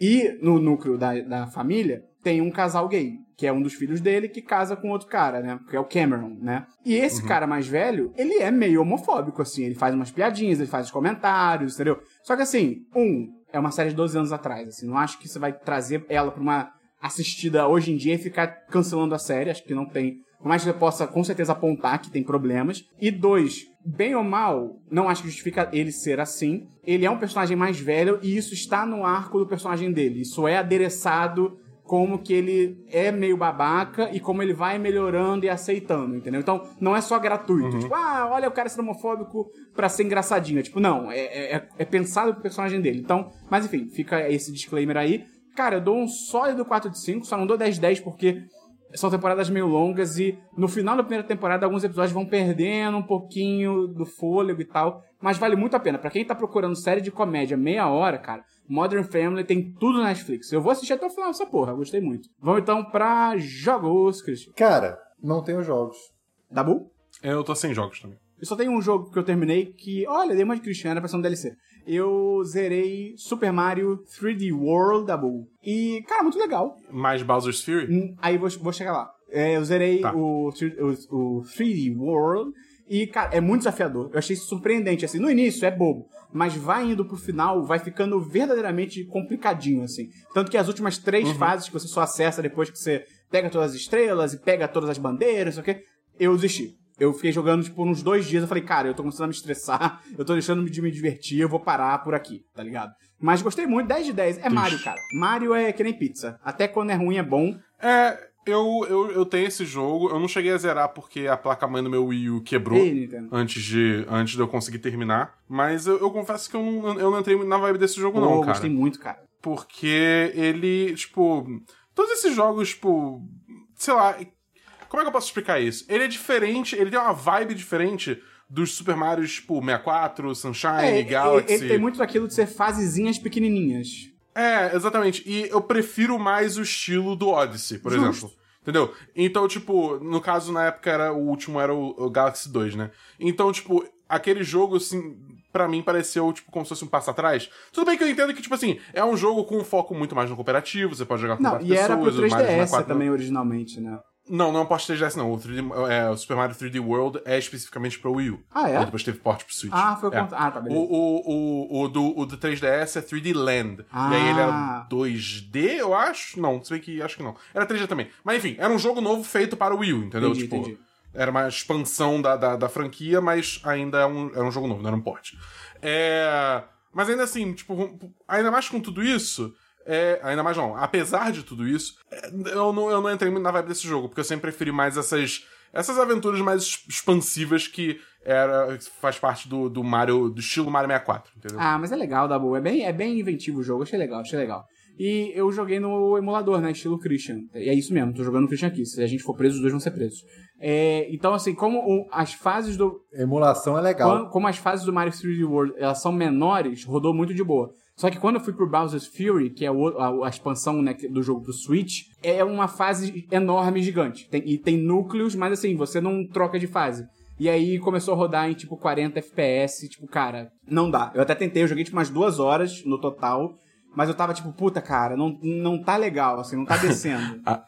E no núcleo da, da família tem um casal gay, que é um dos filhos dele que casa com outro cara, né? Que é o Cameron, né? E esse cara mais velho, ele é meio homofóbico, assim. Ele faz umas piadinhas, ele faz os comentários, entendeu? Só que assim, um, é uma série de 12 anos atrás, assim. Não acho que você vai trazer ela pra uma assistida hoje em dia e ficar cancelando a série. Acho que não tem. Por mais que você possa com certeza apontar que tem problemas. E dois, bem ou mal, não acho que justifica ele ser assim. Ele é um personagem mais velho e isso está no arco do personagem dele. Isso é adereçado como que ele é meio babaca e como ele vai melhorando e aceitando, entendeu? Então, não é só gratuito. Tipo, ah, olha o cara ser homofóbico pra ser engraçadinho. É Tipo, não, é, é, é pensado pro personagem dele. Então, mas enfim, fica esse disclaimer aí. Cara, eu dou um sólido 4 de 5, só não dou 10 de 10 porque são temporadas meio longas e no final da primeira temporada alguns episódios vão perdendo um pouquinho do fôlego e tal, mas vale muito a pena. Pra quem tá procurando série de comédia meia hora, cara, Modern Family tem tudo na Netflix. Eu vou assistir até o final dessa porra, gostei muito. Vamos então pra jogos, Christian. Cara, não tenho jogos. Dabu? Eu tô sem jogos também. Eu só tenho um jogo que eu terminei que, olha, dei uma de era pra ser um DLC. Eu zerei Super Mario 3D World, Dabu. E, cara, muito legal. Mais Bowser's Fury? Hum, Aí vou, vou chegar lá. É, eu zerei Tá. o, o, o 3D World e, cara, é muito desafiador. Eu achei isso surpreendente, assim. No início é bobo, mas vai indo pro final, vai ficando verdadeiramente complicadinho, assim. Tanto que as últimas três Uhum. fases que você só acessa depois que você pega todas as estrelas e pega todas as bandeiras, não sei o quê, eu desisti. Eu fiquei jogando, tipo, uns dois dias. Eu falei, cara, eu tô começando a me estressar. Eu tô deixando de me divertir. Eu vou parar por aqui, tá ligado? Mas gostei muito. 10 de 10. É Mario, cara. Mario é que nem pizza. Até quando é ruim é bom. É, eu, eu, eu tenho esse jogo. Eu não cheguei a zerar porque a placa-mãe do meu Wii U quebrou. Ei. Antes de, antes de eu conseguir terminar. Mas eu, eu confesso que eu não, eu não entrei na vibe desse jogo, Pô, não, cara. gostei muito, cara. Porque ele, tipo. Todos esses jogos, tipo. Sei lá. Como é que eu posso explicar isso? Ele é diferente, ele tem uma vibe diferente dos Super Mario, tipo, 64, Sunshine, É, ele- Galaxy. Ele tem muito daquilo de ser fasezinhas pequenininhas. É, exatamente. E eu prefiro mais o estilo do Odyssey, por Justo. exemplo. Entendeu? Então, tipo, no caso, na época, era o último era o, o Galaxy 2, né? Então, tipo, aquele jogo, assim, pra mim pareceu, tipo, como se fosse um passo atrás. Tudo bem que eu entendo que, tipo assim, é um jogo com um foco muito mais no cooperativo, você pode jogar com Não, quatro e era pro pessoas, o Mario 3DS 64 também originalmente, né? Não, não é um porte 3DS, não. O, 3D, é, o Super Mario 3D World é especificamente pro Wii U. Ah, é? Depois teve porte pro Switch. Ah, foi o é. Ah, tá, O, beleza. o, o, o, do, o do 3DS é 3D Land. Ah. E aí ele era 2D, eu acho? Não, se bem que acho que não. Era 3D também. Mas enfim, era um jogo novo feito para o Wii U, entendeu? Entendi, tipo, entendi. era uma expansão da, da, da franquia, mas ainda é um, era um jogo novo, não era um porte. É... Mas ainda assim, tipo, ainda mais com tudo isso. É, ainda mais não, apesar de tudo isso, é, eu não, eu não entrei muito na vibe desse jogo, porque eu sempre preferi mais essas, essas aventuras mais expansivas que era, faz parte do, do Mario, do estilo Mario 64, entendeu? Ah, mas é legal, Dabu. É bem, é bem inventivo o jogo. Achei legal, achei legal. E eu joguei no emulador, né? Estilo Christian. E é isso mesmo, tô jogando no Christian aqui. Se a gente for preso, os dois vão ser presos. É, então, assim, como o- as fases do. Emulação é legal. Como, como as fases do Mario 3D World elas são menores, rodou muito de boa. Só que quando eu fui pro Bowser's Fury, que é a, a expansão né, do jogo pro Switch, é uma fase enorme, gigante. Tem- e tem núcleos, mas assim, você não troca de fase. E aí começou a rodar em tipo 40 FPS, tipo, cara, não dá. Eu até tentei, eu joguei tipo umas duas horas no total, mas eu tava tipo, puta, cara, não, não tá legal, assim, não tá descendo. [laughs] A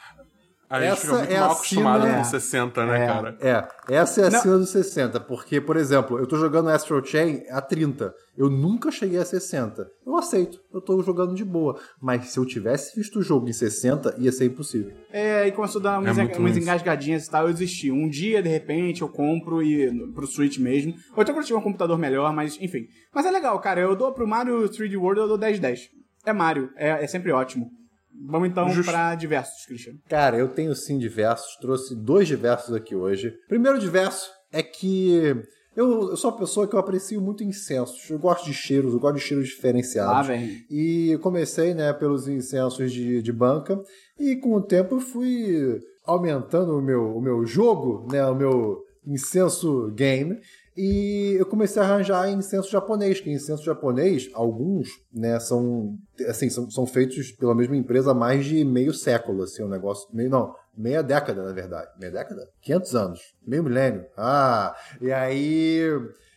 gente Essa fica muito é mal a acostumado cena- com 60, né, É. cara? É, essa é a Não. cena dos 60, porque, por exemplo, eu tô jogando Astral Chain a 30, eu nunca cheguei a 60. Eu aceito, eu tô jogando de boa, mas se eu tivesse visto o jogo em 60, ia ser impossível. É, e começou a dar umas, É umas engasgadinhas e tal, eu desisti. Um dia, de repente, eu compro e pro Switch mesmo. Ou então quando eu tiver um computador melhor, mas enfim. Mas é legal, cara. Eu dou pro Mario 3D World, eu dou 10-10. É Mario, é, é sempre ótimo. Vamos então Justo. pra diversos, Christian. Cara, eu tenho sim diversos, trouxe dois diversos aqui hoje. Primeiro diverso é que eu, eu sou uma pessoa que eu aprecio muito incensos. Eu gosto de cheiros, eu gosto de cheiros diferenciados. Lá, velho. E eu comecei, né, pelos incensos de, de banca, e com o tempo eu fui aumentando o meu, o meu jogo, né, o meu incenso game, e eu comecei a arranjar incenso japonês, que incenso japonês, alguns, né, são, assim, são, são feitos pela mesma empresa há mais de meio século, assim, um negócio, meio, não, meia década, na verdade, meia década? 500 anos, meio milênio, ah, e aí,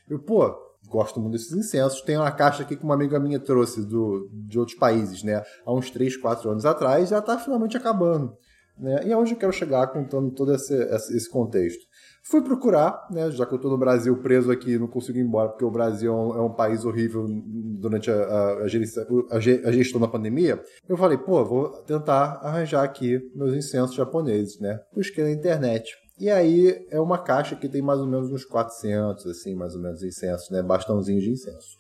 eu, pô, gosto muito desses incensos. Tem uma caixa aqui que uma amiga minha trouxe do, de outros países, né? Há uns 3, 4 anos atrás, já está finalmente acabando. Né? E é onde eu quero chegar contando todo esse esse contexto. Fui procurar, né? Já que eu estou no Brasil preso aqui, não consigo ir embora, porque o Brasil é um, é país horrível durante a, a, a, a ge- a gestão da pandemia. Eu falei, pô, vou tentar arranjar aqui meus incensos japoneses, né? Busquei na internet. E aí é uma caixa que tem mais ou menos uns 400, assim, mais ou menos, incensos, né? Bastãozinhos de incenso.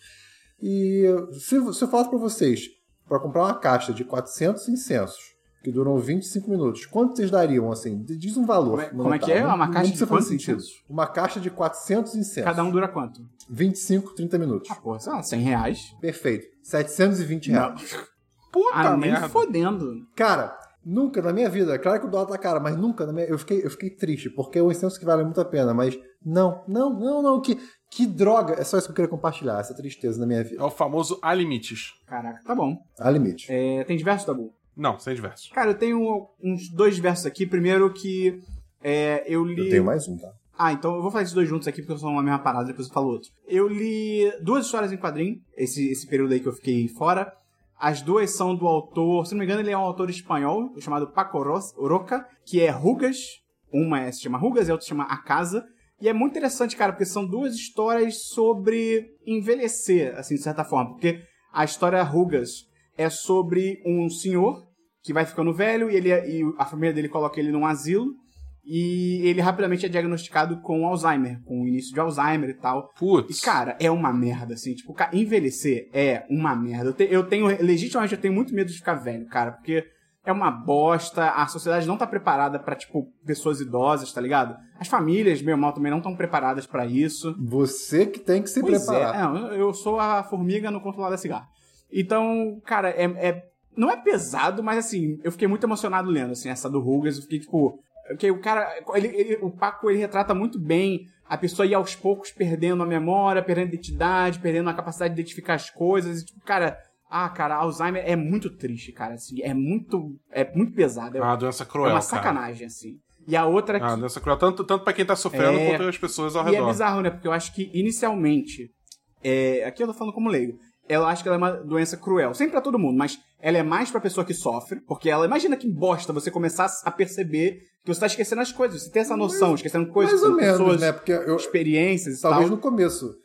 E se, se eu falasse para vocês, para comprar uma caixa de 400 incensos, que duram 25 minutos, quanto vocês dariam, assim? Diz um valor. Como é- como é que é? Uma Não- caixa não de quantos incensos? Uma caixa de 400 incensos. Cada um dura quanto? 25, 30 minutos. Ah, sei lá, 100 reais. Perfeito. 720 reais. Puta Ah, nem merda. fodendo. Cara, nunca na minha vida, claro que o dólar tá caro, mas nunca na minha, eu fiquei, eu fiquei triste, porque é um incenso que vale muito a pena, mas não, não, não, não, que, que droga, é só isso que eu queria compartilhar, essa tristeza na minha É vida. o famoso há limites. Caraca, tá bom. Há limite. É, tem diversos, Dabu? Não, sem diversos. Cara, eu tenho uns dois diversos aqui. Primeiro que é, eu li... Eu tenho mais um, tá? Ah, então eu vou falar esses dois juntos aqui porque são uma mesma parada, depois eu falo outro. Eu li duas histórias em quadrinho, esse, esse período aí que eu fiquei fora. As duas são do autor, se não me engano, ele é um autor espanhol, chamado Paco Roca, que é Rugas. Uma é- se chama Rugas e a outra se chama A Casa. E é muito interessante, cara, porque são duas histórias sobre envelhecer, assim, de certa forma. Porque a história Rugas é sobre um senhor que vai ficando velho e, ele, e a família dele coloca ele num asilo. E ele rapidamente é diagnosticado com Alzheimer, com o início de Alzheimer e tal. Putz. E, cara, é uma merda, assim. Tipo, envelhecer é uma merda. Eu, te- eu tenho, legitimamente, eu tenho muito medo de ficar velho, cara, porque é uma bosta. A sociedade não tá preparada pra, tipo, pessoas idosas, tá ligado? As famílias, meio mal, também não estão preparadas pra isso. Você que tem que se Pois preparar. é, eu sou a formiga no controlado da cigarra. Então, cara, é, é- não é pesado, mas assim, eu fiquei muito emocionado lendo, assim, essa do Rugas. Eu fiquei, tipo. Porque o cara. Ele, ele- o Paco ele retrata muito bem a pessoa ir aos poucos perdendo a memória, perdendo a identidade, perdendo a capacidade de identificar as coisas. E, tipo, cara. Ah, cara, Alzheimer é muito triste, cara. Assim, é muito. É muito pesado. É, É uma doença é cruel, uma cara. sacanagem, assim. E a outra É uma que- doença cruel, tanto, tanto pra quem tá sofrendo É. quanto as pessoas ao e é redor. bizarro, né? Porque eu acho que inicialmente. é, aqui eu tô falando como leigo. Eu acho que ela é uma doença cruel. Sempre pra todo mundo, mas ela é mais pra pessoa que sofre. Porque ela. Imagina que bosta você começar a perceber que você tá esquecendo as coisas. Você tem essa noção, esquecendo coisas, Mais ou menos, pessoas, né? Porque eu, experiências e talvez tal. no começo.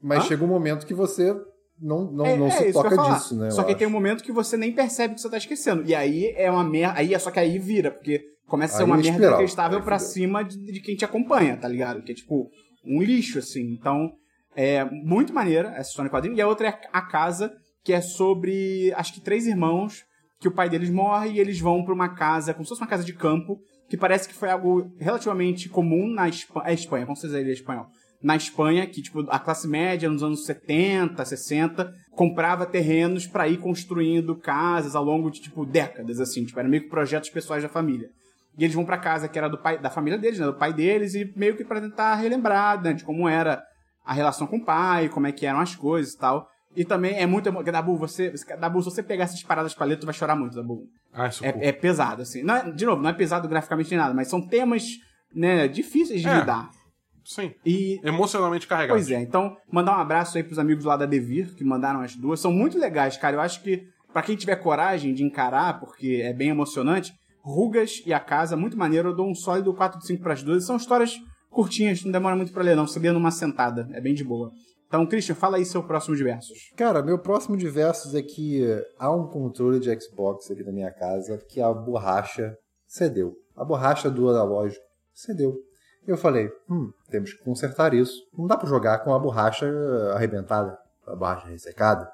Mas Hã? chega um momento que você não, não, É, não é se toca disso, né? Só que tem um acho. momento que você nem percebe que você tá esquecendo. E aí é uma merda. Aí é só que aí vira, porque começa a ser Aí uma é merda inacreditável pra cima de, de quem te acompanha, tá ligado? Que é tipo um lixo, assim. Então, é muito maneira essa história em quadrinho. E a outra é a casa, que é sobre, acho que três irmãos, que o pai deles morre e eles vão pra uma casa, como se fosse uma casa de campo, que parece que foi algo relativamente comum na Espanha. É Espanha, como vocês dizer espanhol. Na Espanha, que, tipo, a classe média nos anos 70, 60, comprava terrenos pra ir construindo casas ao longo de, tipo, décadas, assim. Tipo, era meio que projetos pessoais da família. E eles vão pra casa que era do pai, da família deles, né? Do pai deles, e meio que pra tentar relembrar, né? De como era a relação com o pai, como é que eram as coisas e tal. E também é muito... Dabu, você... Dabu, se você pegar essas paradas pra ler, tu vai chorar muito, Dabu. Socorro. É, é pesado, assim. Não é- de novo, não é pesado graficamente nem nada, mas são temas, né, difíceis de É. lidar. Sim. E Emocionalmente carregado. Pois é, então mandar um abraço aí pros amigos lá da Devir, que mandaram as duas. São muito legais, cara. Eu acho que pra quem tiver coragem de encarar, porque é bem emocionante, Rugas e a Casa, muito maneiro. Eu dou um sólido 4 de 5 pras duas. São histórias curtinhas, não demora muito pra ler, não. Você lê numa sentada, é bem de boa. Então, Christian, fala aí seu próximo diversos. Cara, meu próximo de versos é que há um controle de Xbox aqui na minha casa que a borracha cedeu. A borracha do analógico cedeu. Eu falei, hum, temos que consertar isso. Não dá pra jogar com a borracha arrebentada, a borracha ressecada,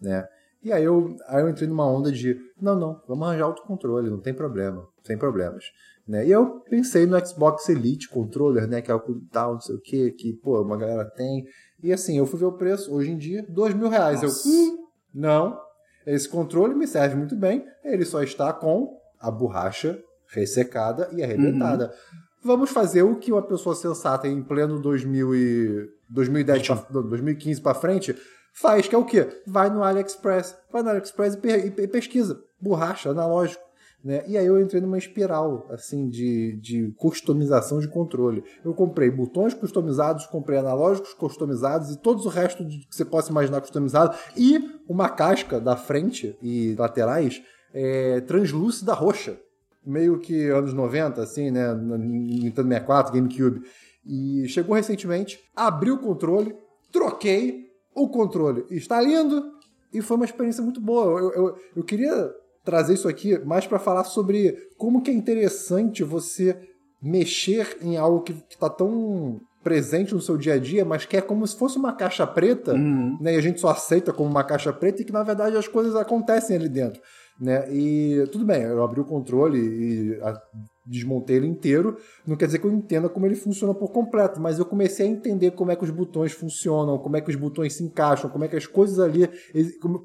né? E aí eu, aí eu entrei numa onda de, não, não, vamos arranjar outro controle, não tem problema, sem problemas. Né? E eu pensei no Xbox Elite Controller, né, que é o tal, não sei o que, que, pô, uma galera tem. E assim, eu fui ver o preço, hoje em dia, dois mil reais. Eu, Nossa. hum, não, esse controle me serve muito bem, ele só está com a borracha ressecada e arrebentada. Vamos fazer o que uma pessoa sensata em pleno 2000 e 2010, pra- não, 2015 para frente faz, que é o quê? Vai no AliExpress, vai no AliExpress e, pe- e pe- pesquisa borracha, analógico. Né? E aí eu entrei numa espiral assim de, de customização de controle. Eu comprei botões customizados, comprei analógicos customizados e todos o resto de, que você possa imaginar customizado e uma casca da frente e laterais é, translúcida roxa meio que anos 90, assim, né? Nintendo 64, GameCube. E chegou recentemente, abri o controle, troquei o controle. Está lindo e foi uma experiência muito boa. Eu, eu, eu queria trazer isso aqui mais para falar sobre como que é interessante você mexer em algo que está tão presente no seu dia a dia, mas que é como se fosse uma caixa preta, Uhum. né? E a gente só aceita como uma caixa preta e que na verdade as coisas acontecem ali dentro, né? E tudo bem, eu abri o controle e a- desmontei ele inteiro, não quer dizer que eu entenda como ele funciona por completo, mas eu comecei a entender como é que os botões funcionam, como é que os botões se encaixam, como é que as coisas ali,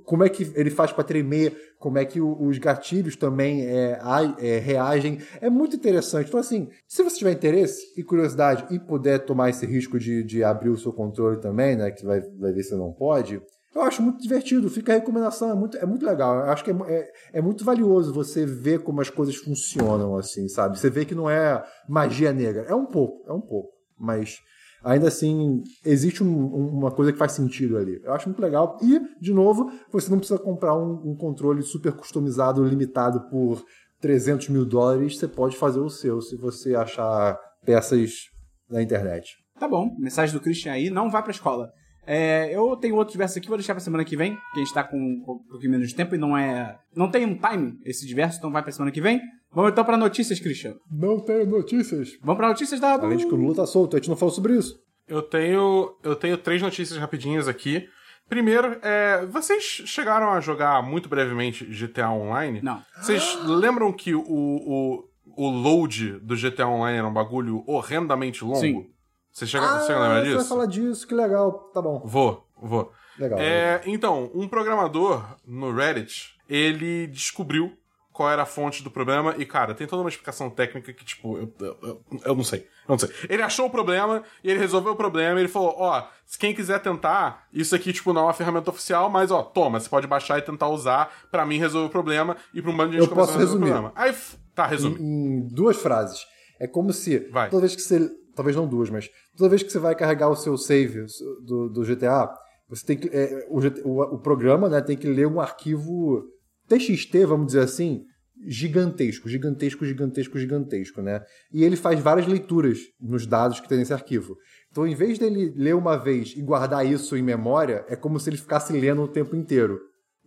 como, é que ele faz para tremer, como é que os gatilhos também é, é, reagem. É muito interessante. Então, assim, se você tiver interesse e curiosidade e puder tomar esse risco de, de abrir o seu controle também, né, que vai, vai ver se não pode, eu acho muito divertido, fica a recomendação, é muito, é muito legal. Eu acho que é, é, é muito valioso você ver como as coisas funcionam, assim, sabe? Você vê que não é magia negra. É um pouco, é um pouco. Mas ainda assim, existe um- uma coisa que faz sentido ali. Eu acho muito legal. E, de novo, você não precisa comprar um, um controle super customizado, limitado por 300 mil dólares. Você pode fazer o seu se você achar peças na internet. Tá bom, mensagem do Christian aí, não vá pra escola. É, eu tenho outro diverso aqui, vou deixar pra semana que vem, que a gente tá com um pouquinho menos de tempo e não é. Não tem um time esse diverso, então vai pra semana que vem. Vamos então pra notícias, Cristiano. Não tenho notícias. Vamos pra notícias da. Além de que o Lula tá solto, a gente não falou sobre isso. Eu tenho, eu tenho três notícias rapidinhas aqui. Primeiro, é, vocês chegaram a jogar muito brevemente GTA Online? Não. Vocês lembram que o, o, o load do GTA Online era um bagulho horrendamente longo? Sim. Vocês chegaram, você lembra você vai disso? falar disso, que legal. Tá bom. Vou, vou. Legal. É, então, um programador no Reddit, ele descobriu qual era a fonte do problema e, cara, tem toda uma explicação técnica que, tipo, eu, eu, eu- eu não sei. Eu não sei. Ele achou o problema e ele resolveu o problema e ele falou, ó, se quem quiser tentar, isso aqui, tipo, não é uma ferramenta oficial, mas, ó, toma, você pode baixar e tentar usar pra mim resolver o problema e pra um bando de gente Eu posso começar a resolver resumir. o problema. Aí, tá, resume. Em, em duas frases. É como se Vai. toda vez que você. Talvez não duas, mas toda vez que você vai carregar o seu save do, do GTA, você tem que. é, o, o programa né, tem que ler um arquivo TXT, vamos dizer assim, gigantesco, gigantesco, gigantesco, gigantesco, né? E ele faz várias leituras nos dados que tem nesse arquivo. Então, em vez dele ler uma vez e guardar isso em memória, é como se ele ficasse lendo o tempo inteiro.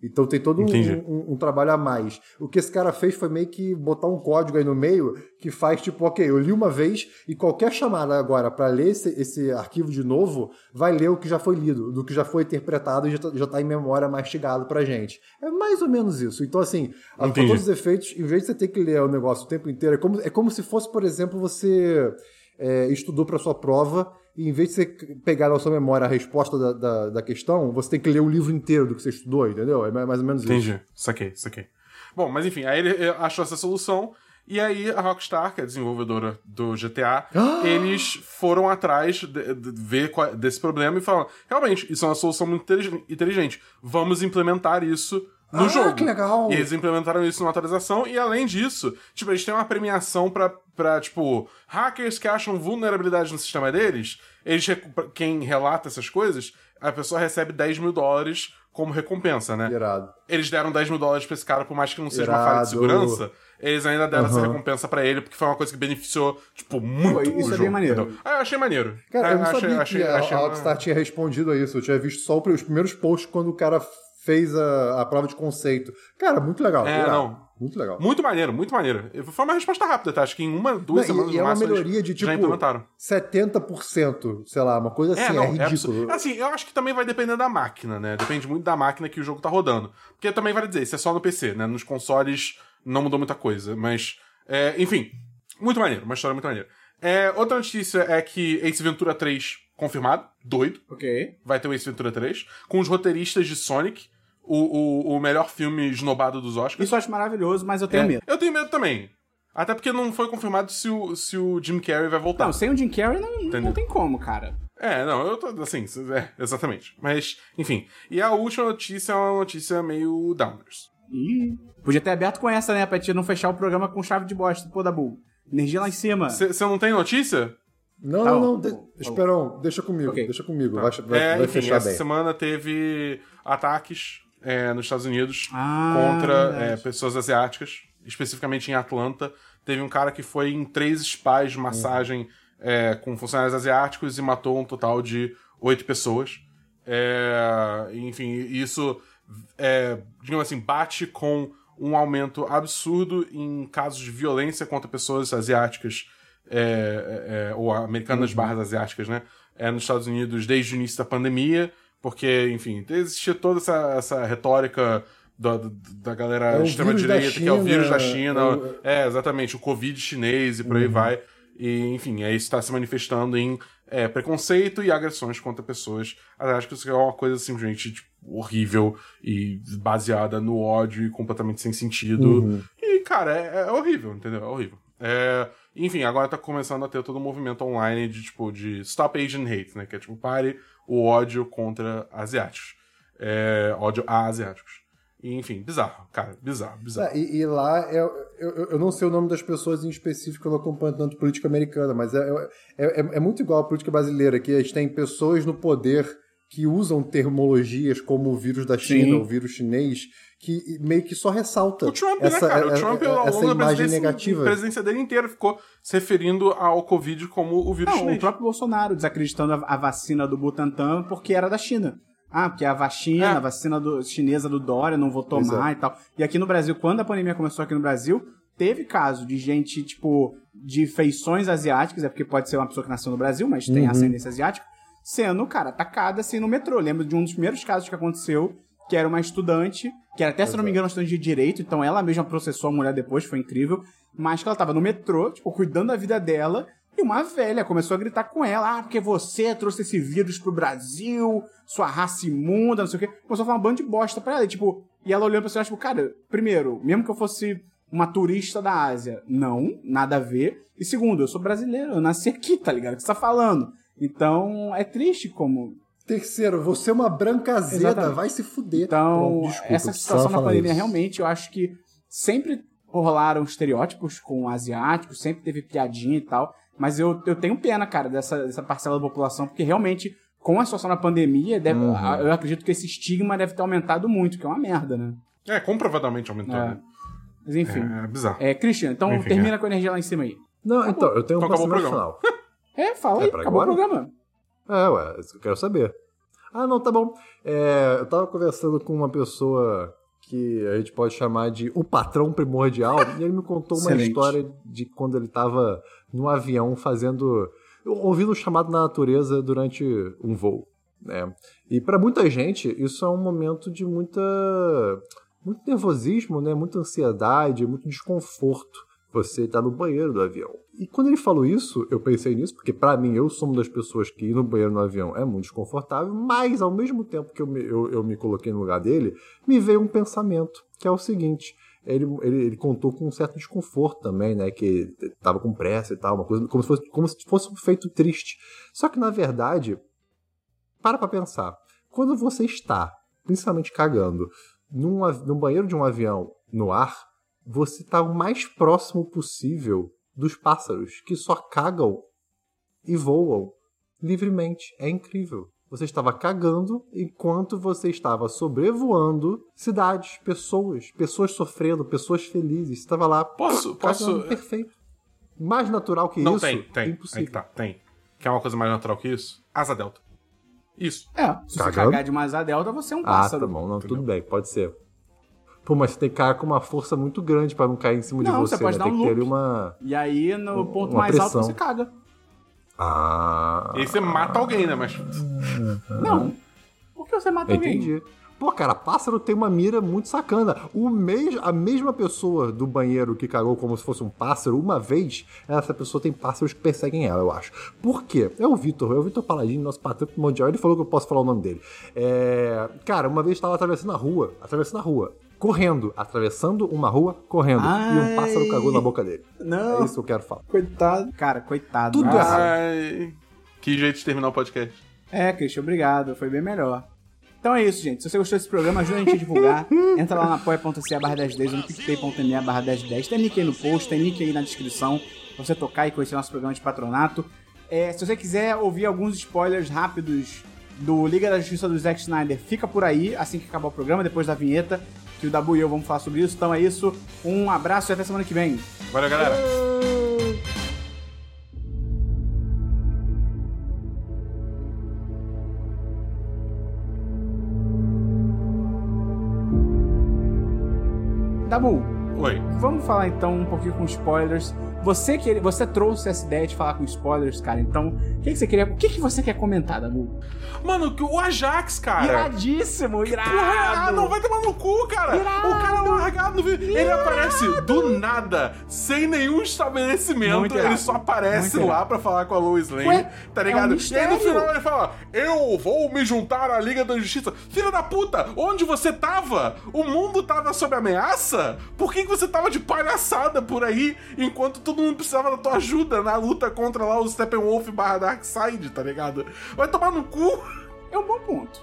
Então tem todo um, um- um trabalho a mais. O que esse cara fez foi meio que botar um código aí no meio que faz tipo, ok, eu li uma vez e qualquer chamada agora para ler esse, esse arquivo de novo vai ler o que já foi lido, do que já foi interpretado e já tá, já tá em memória mastigado pra gente. É mais ou menos isso. Então, assim, a- todos os efeitos, em vez de você ter que ler o negócio o tempo inteiro, é como, é como se fosse, por exemplo, você é, estudou para sua prova e em vez de você pegar na sua memória a resposta da, da, da questão, você tem que ler o livro inteiro do que você estudou, entendeu? É mais ou menos isso. Entendi. Saquei, saquei. Bom, mas enfim, aí ele eh, achou essa solução. E aí a Rockstar, que é a desenvolvedora do GTA, [gasps] eles foram atrás de, de ver qual- desse problema e falaram: realmente, isso é uma solução muito intelig- inteligente. Vamos implementar isso no Ah, jogo. que legal! E eles implementaram isso numa atualização, e além disso, tipo, eles têm uma premiação pra, pra tipo, hackers que acham vulnerabilidade no sistema deles, eles, quem relata essas coisas, a pessoa recebe 10 mil dólares como recompensa, né? Irado. eles deram 10 mil dólares pra esse cara, por mais que não seja uma falha de Irado. segurança, eles ainda deram essa Aham. recompensa pra ele, porque foi uma coisa que beneficiou, tipo, muito Pô, isso o é bem jogo, maneiro. entendeu? Ah, eu achei maneiro. Cara, eu não Ah, achei, sabia achei, que a, achei a uma- Rockstar tinha respondido a isso. Eu tinha visto só os primeiros posts quando o cara fez a, a prova de conceito. Cara, muito legal. É, irado. não. Muito legal. Muito maneiro, muito maneiro. Foi uma resposta rápida, tá? Acho que em uma, duas Não, semanas e, e é uma melhoria de tipo já implementaram. 70%, sei lá, uma coisa assim, é, É, não, é ridículo. absurdo. Assim, eu acho que também vai depender da máquina, né? Depende muito da máquina que o jogo tá rodando. Porque também vale dizer, isso é só no PC, né? Nos consoles não mudou muita coisa. Mas, é, enfim, muito maneiro, uma história muito maneira. É, outra notícia é que Ace Ventura 3 confirmado, doido. Ok. Vai ter o Ace Ventura 3, com os roteiristas de Sonic, o, o, o melhor filme esnobado dos Oscars. Isso eu acho maravilhoso, mas eu tenho É, medo. Eu tenho medo também. Até porque não foi confirmado se o, se o Jim Carrey vai voltar. Não, sem o Jim Carrey não, não tem como, cara. É, não, eu tô assim, é, exatamente. Mas, enfim. E a última notícia é uma notícia meio downers. Ih, podia ter aberto com essa, né? Pra gente não fechar o programa com chave de bosta, pô da Bull. Energia lá em cima. Você não tem notícia? Não, Tá não, não. tá de- tá Esperão, deixa comigo, Ok. deixa comigo. Vai, vai, é, vai enfim, fechar essa bem. semana teve ataques é, nos Estados Unidos Ah, contra verdade. é, pessoas asiáticas, especificamente em Atlanta. Teve um cara que foi em três spas de massagem é, com funcionários asiáticos e matou um total de oito pessoas. É, enfim, isso, é, digamos assim, bate com um aumento absurdo em casos de violência contra pessoas asiáticas é, é, é, ou americanas barras asiáticas, né? É, nos Estados Unidos desde o início da pandemia, porque, enfim, existia toda essa, essa retórica da, da- galera É extrema-direita, que é o vírus da China, é Uhum. é, exatamente, o Covid chinês e por aí vai. E, enfim, aí isso está se manifestando em é, preconceito e agressões contra pessoas. Acho que isso é uma coisa simplesmente tipo, horrível e baseada no ódio e completamente sem sentido. Uhum. E, cara, é, é horrível, entendeu? É horrível. É, enfim, agora tá começando a ter todo um movimento online de, tipo, de Stop Asian Hate, né? Que é, tipo, pare o ódio contra asiáticos. É, ódio a asiáticos. Enfim, bizarro, cara, bizarro, bizarro. Ah, e, e lá, é- eu, eu, eu não sei o nome das pessoas em específico, eu não acompanho tanto política americana, mas é, é, é, é muito igual a política brasileira, que a gente tem pessoas no poder que usam termologias como o vírus da China, Sim. o vírus chinês, que meio que só ressalta O Trump, essa, né, cara? O é- Trump, é- ao longo da imagem presidência, negativa. a presidência dele inteira ficou se referindo ao Covid como o vírus Não, chinês. o próprio Bolsonaro desacreditando a, a vacina do Butantan porque era da China. Ah, porque a vacina, É. a vacina do- chinesa do Dória, não vou tomar e tal. E aqui no Brasil, quando a pandemia começou aqui no Brasil, teve caso de gente, tipo, de feições asiáticas, é porque pode ser uma pessoa que nasceu no Brasil, mas tem Uhum. ascendência asiática, sendo, cara, atacada assim no metrô. Lembro de um dos primeiros casos que aconteceu, que era uma estudante, que era até, se não me engano, uma estudante de direito, então ela mesma processou a mulher depois, foi incrível, mas que ela tava no metrô, tipo, cuidando da vida dela, e uma velha começou a gritar com ela, ah, porque você trouxe esse vírus pro Brasil, sua raça imunda, não sei o quê. Começou a falar um bando de bosta pra ela, e, tipo, e ela olhando pra você, tipo, cara, primeiro, mesmo que eu fosse uma turista da Ásia, não, nada a ver. E segundo, eu sou brasileiro, eu nasci aqui, tá ligado? O que você tá falando? Então, é triste como Terceiro, você é uma branca azeda, Exatamente. vai se fuder. Então, Pronto, desculpa, essa situação na pandemia, isso. realmente, eu acho que sempre rolaram estereótipos com asiáticos, sempre teve piadinha e tal, mas eu, eu tenho pena, cara, dessa, dessa parcela da população, porque realmente, com a situação da pandemia, deve- Uhum. eu acredito que esse estigma deve ter aumentado muito, que é uma merda, né? É, comprovadamente aumentou. É. né? Mas enfim. É, bizarro. É, Christian, então Enfim, termina com a energia lá em cima aí. Não, então, eu tenho um Então acabou o pensamento programa. final. É, fala É aí, pra acabou agora? o programa. É, ué, isso que eu quero saber. Ah, não, tá bom. É, eu tava conversando com uma pessoa que a gente pode chamar de o patrão primordial, e ele me contou uma Excelente. história de quando ele tava no avião fazendo. ouvindo o chamado na natureza durante um voo. Né? E pra muita gente, isso é um momento de muita. muito nervosismo, né? muita ansiedade, muito desconforto. Você tá no banheiro do avião. E quando ele falou isso, eu pensei nisso, porque pra mim eu sou uma das pessoas que ir no banheiro no avião é muito desconfortável, mas ao mesmo tempo que eu me, eu, eu me coloquei no lugar dele, me veio um pensamento, que é o seguinte. Ele, ele, ele contou com um certo desconforto também, né? Que tava com pressa e tal, uma coisa como se fosse, como se fosse um feito triste. Só que na verdade, para pra pensar. Quando você está, principalmente cagando, num, num banheiro de um avião no ar, você está o mais próximo possível dos pássaros que só cagam e voam livremente. É incrível. Você estava cagando enquanto você estava sobrevoando cidades, pessoas, pessoas sofrendo, pessoas felizes. Você estava lá Posso- cagando, posso- perfeito. Mais natural que Não isso? tem, tem. Aí Impossível. que tá, tem. Quer uma coisa mais natural que isso? Asa delta. Isso. É, se você Cagando? cagar de uma asa delta, você é um Ah, pássaro. tá bom, não, Entendeu? tudo bem, pode ser. Pô, mas você tem que cair com uma força muito grande pra não cair em cima de Não, você, você pode né? dar Tem um que ter uma. E aí, no ponto mais alto, pressão. você caga. Ah. E aí você mata alguém, né? Mas. Não. Por que você mata alguém? Entendi. Pô, cara, pássaro tem uma mira muito sacana. O mes... A mesma pessoa do banheiro que cagou como se fosse um pássaro, uma vez, essa pessoa tem pássaros que perseguem ela, eu acho. Por quê? É o Vitor, é o Vitor Paladino, nosso patrão mundial. Ele falou que eu posso falar o nome dele. É... Cara, uma vez estava atravessando a rua, atravessando a rua, correndo, atravessando uma rua, correndo. E um pássaro Ai. cagou na boca dele. Não. É isso que eu quero falar. Coitado. Cara, coitado. Tudo errado. Ai. Que jeito de terminar o podcast. É, Christian, obrigado. Foi bem melhor. Então é isso, gente. Se você gostou desse programa, ajuda a gente a divulgar. [laughs] Entra lá na apoia.se barra 1010 ou no picpay.me barra 1010. Tem link aí no post, tem link aí na descrição pra você tocar e conhecer nosso programa de patronato. É, se você quiser ouvir alguns spoilers rápidos do Liga da Justiça do Zack Snyder, fica por aí assim que acabar o programa, depois da vinheta, que o Dabu e eu vamos falar sobre isso. Então é isso. Um abraço e até semana que vem. Valeu, galera. Dabu, Oi. Vamos falar então um pouquinho com spoilers. Você que você trouxe essa ideia de falar com spoilers, cara. Então, o que, que você queria? O que, que você quer comentar, Dabu? Mano, que o Ajax, cara. Iradíssimo, irado. Porra, ah, não vai tomar no cu, cara! Irado. O cara é no. Ele aparece do nada, sem nenhum estabelecimento. Muito. Ele só aparece Muito lá pra falar com a Lois Lane, Ué, tá é um ligado? e aí no final ele fala: Eu vou me juntar à Liga da Justiça. Filha da puta, onde você tava? O mundo tava sob ameaça? Por que, que você tava de palhaçada por aí enquanto todo mundo precisava da tua ajuda na luta contra lá o Steppenwolf barra Darkseid, tá ligado? Vai tomar no cu! É um bom ponto.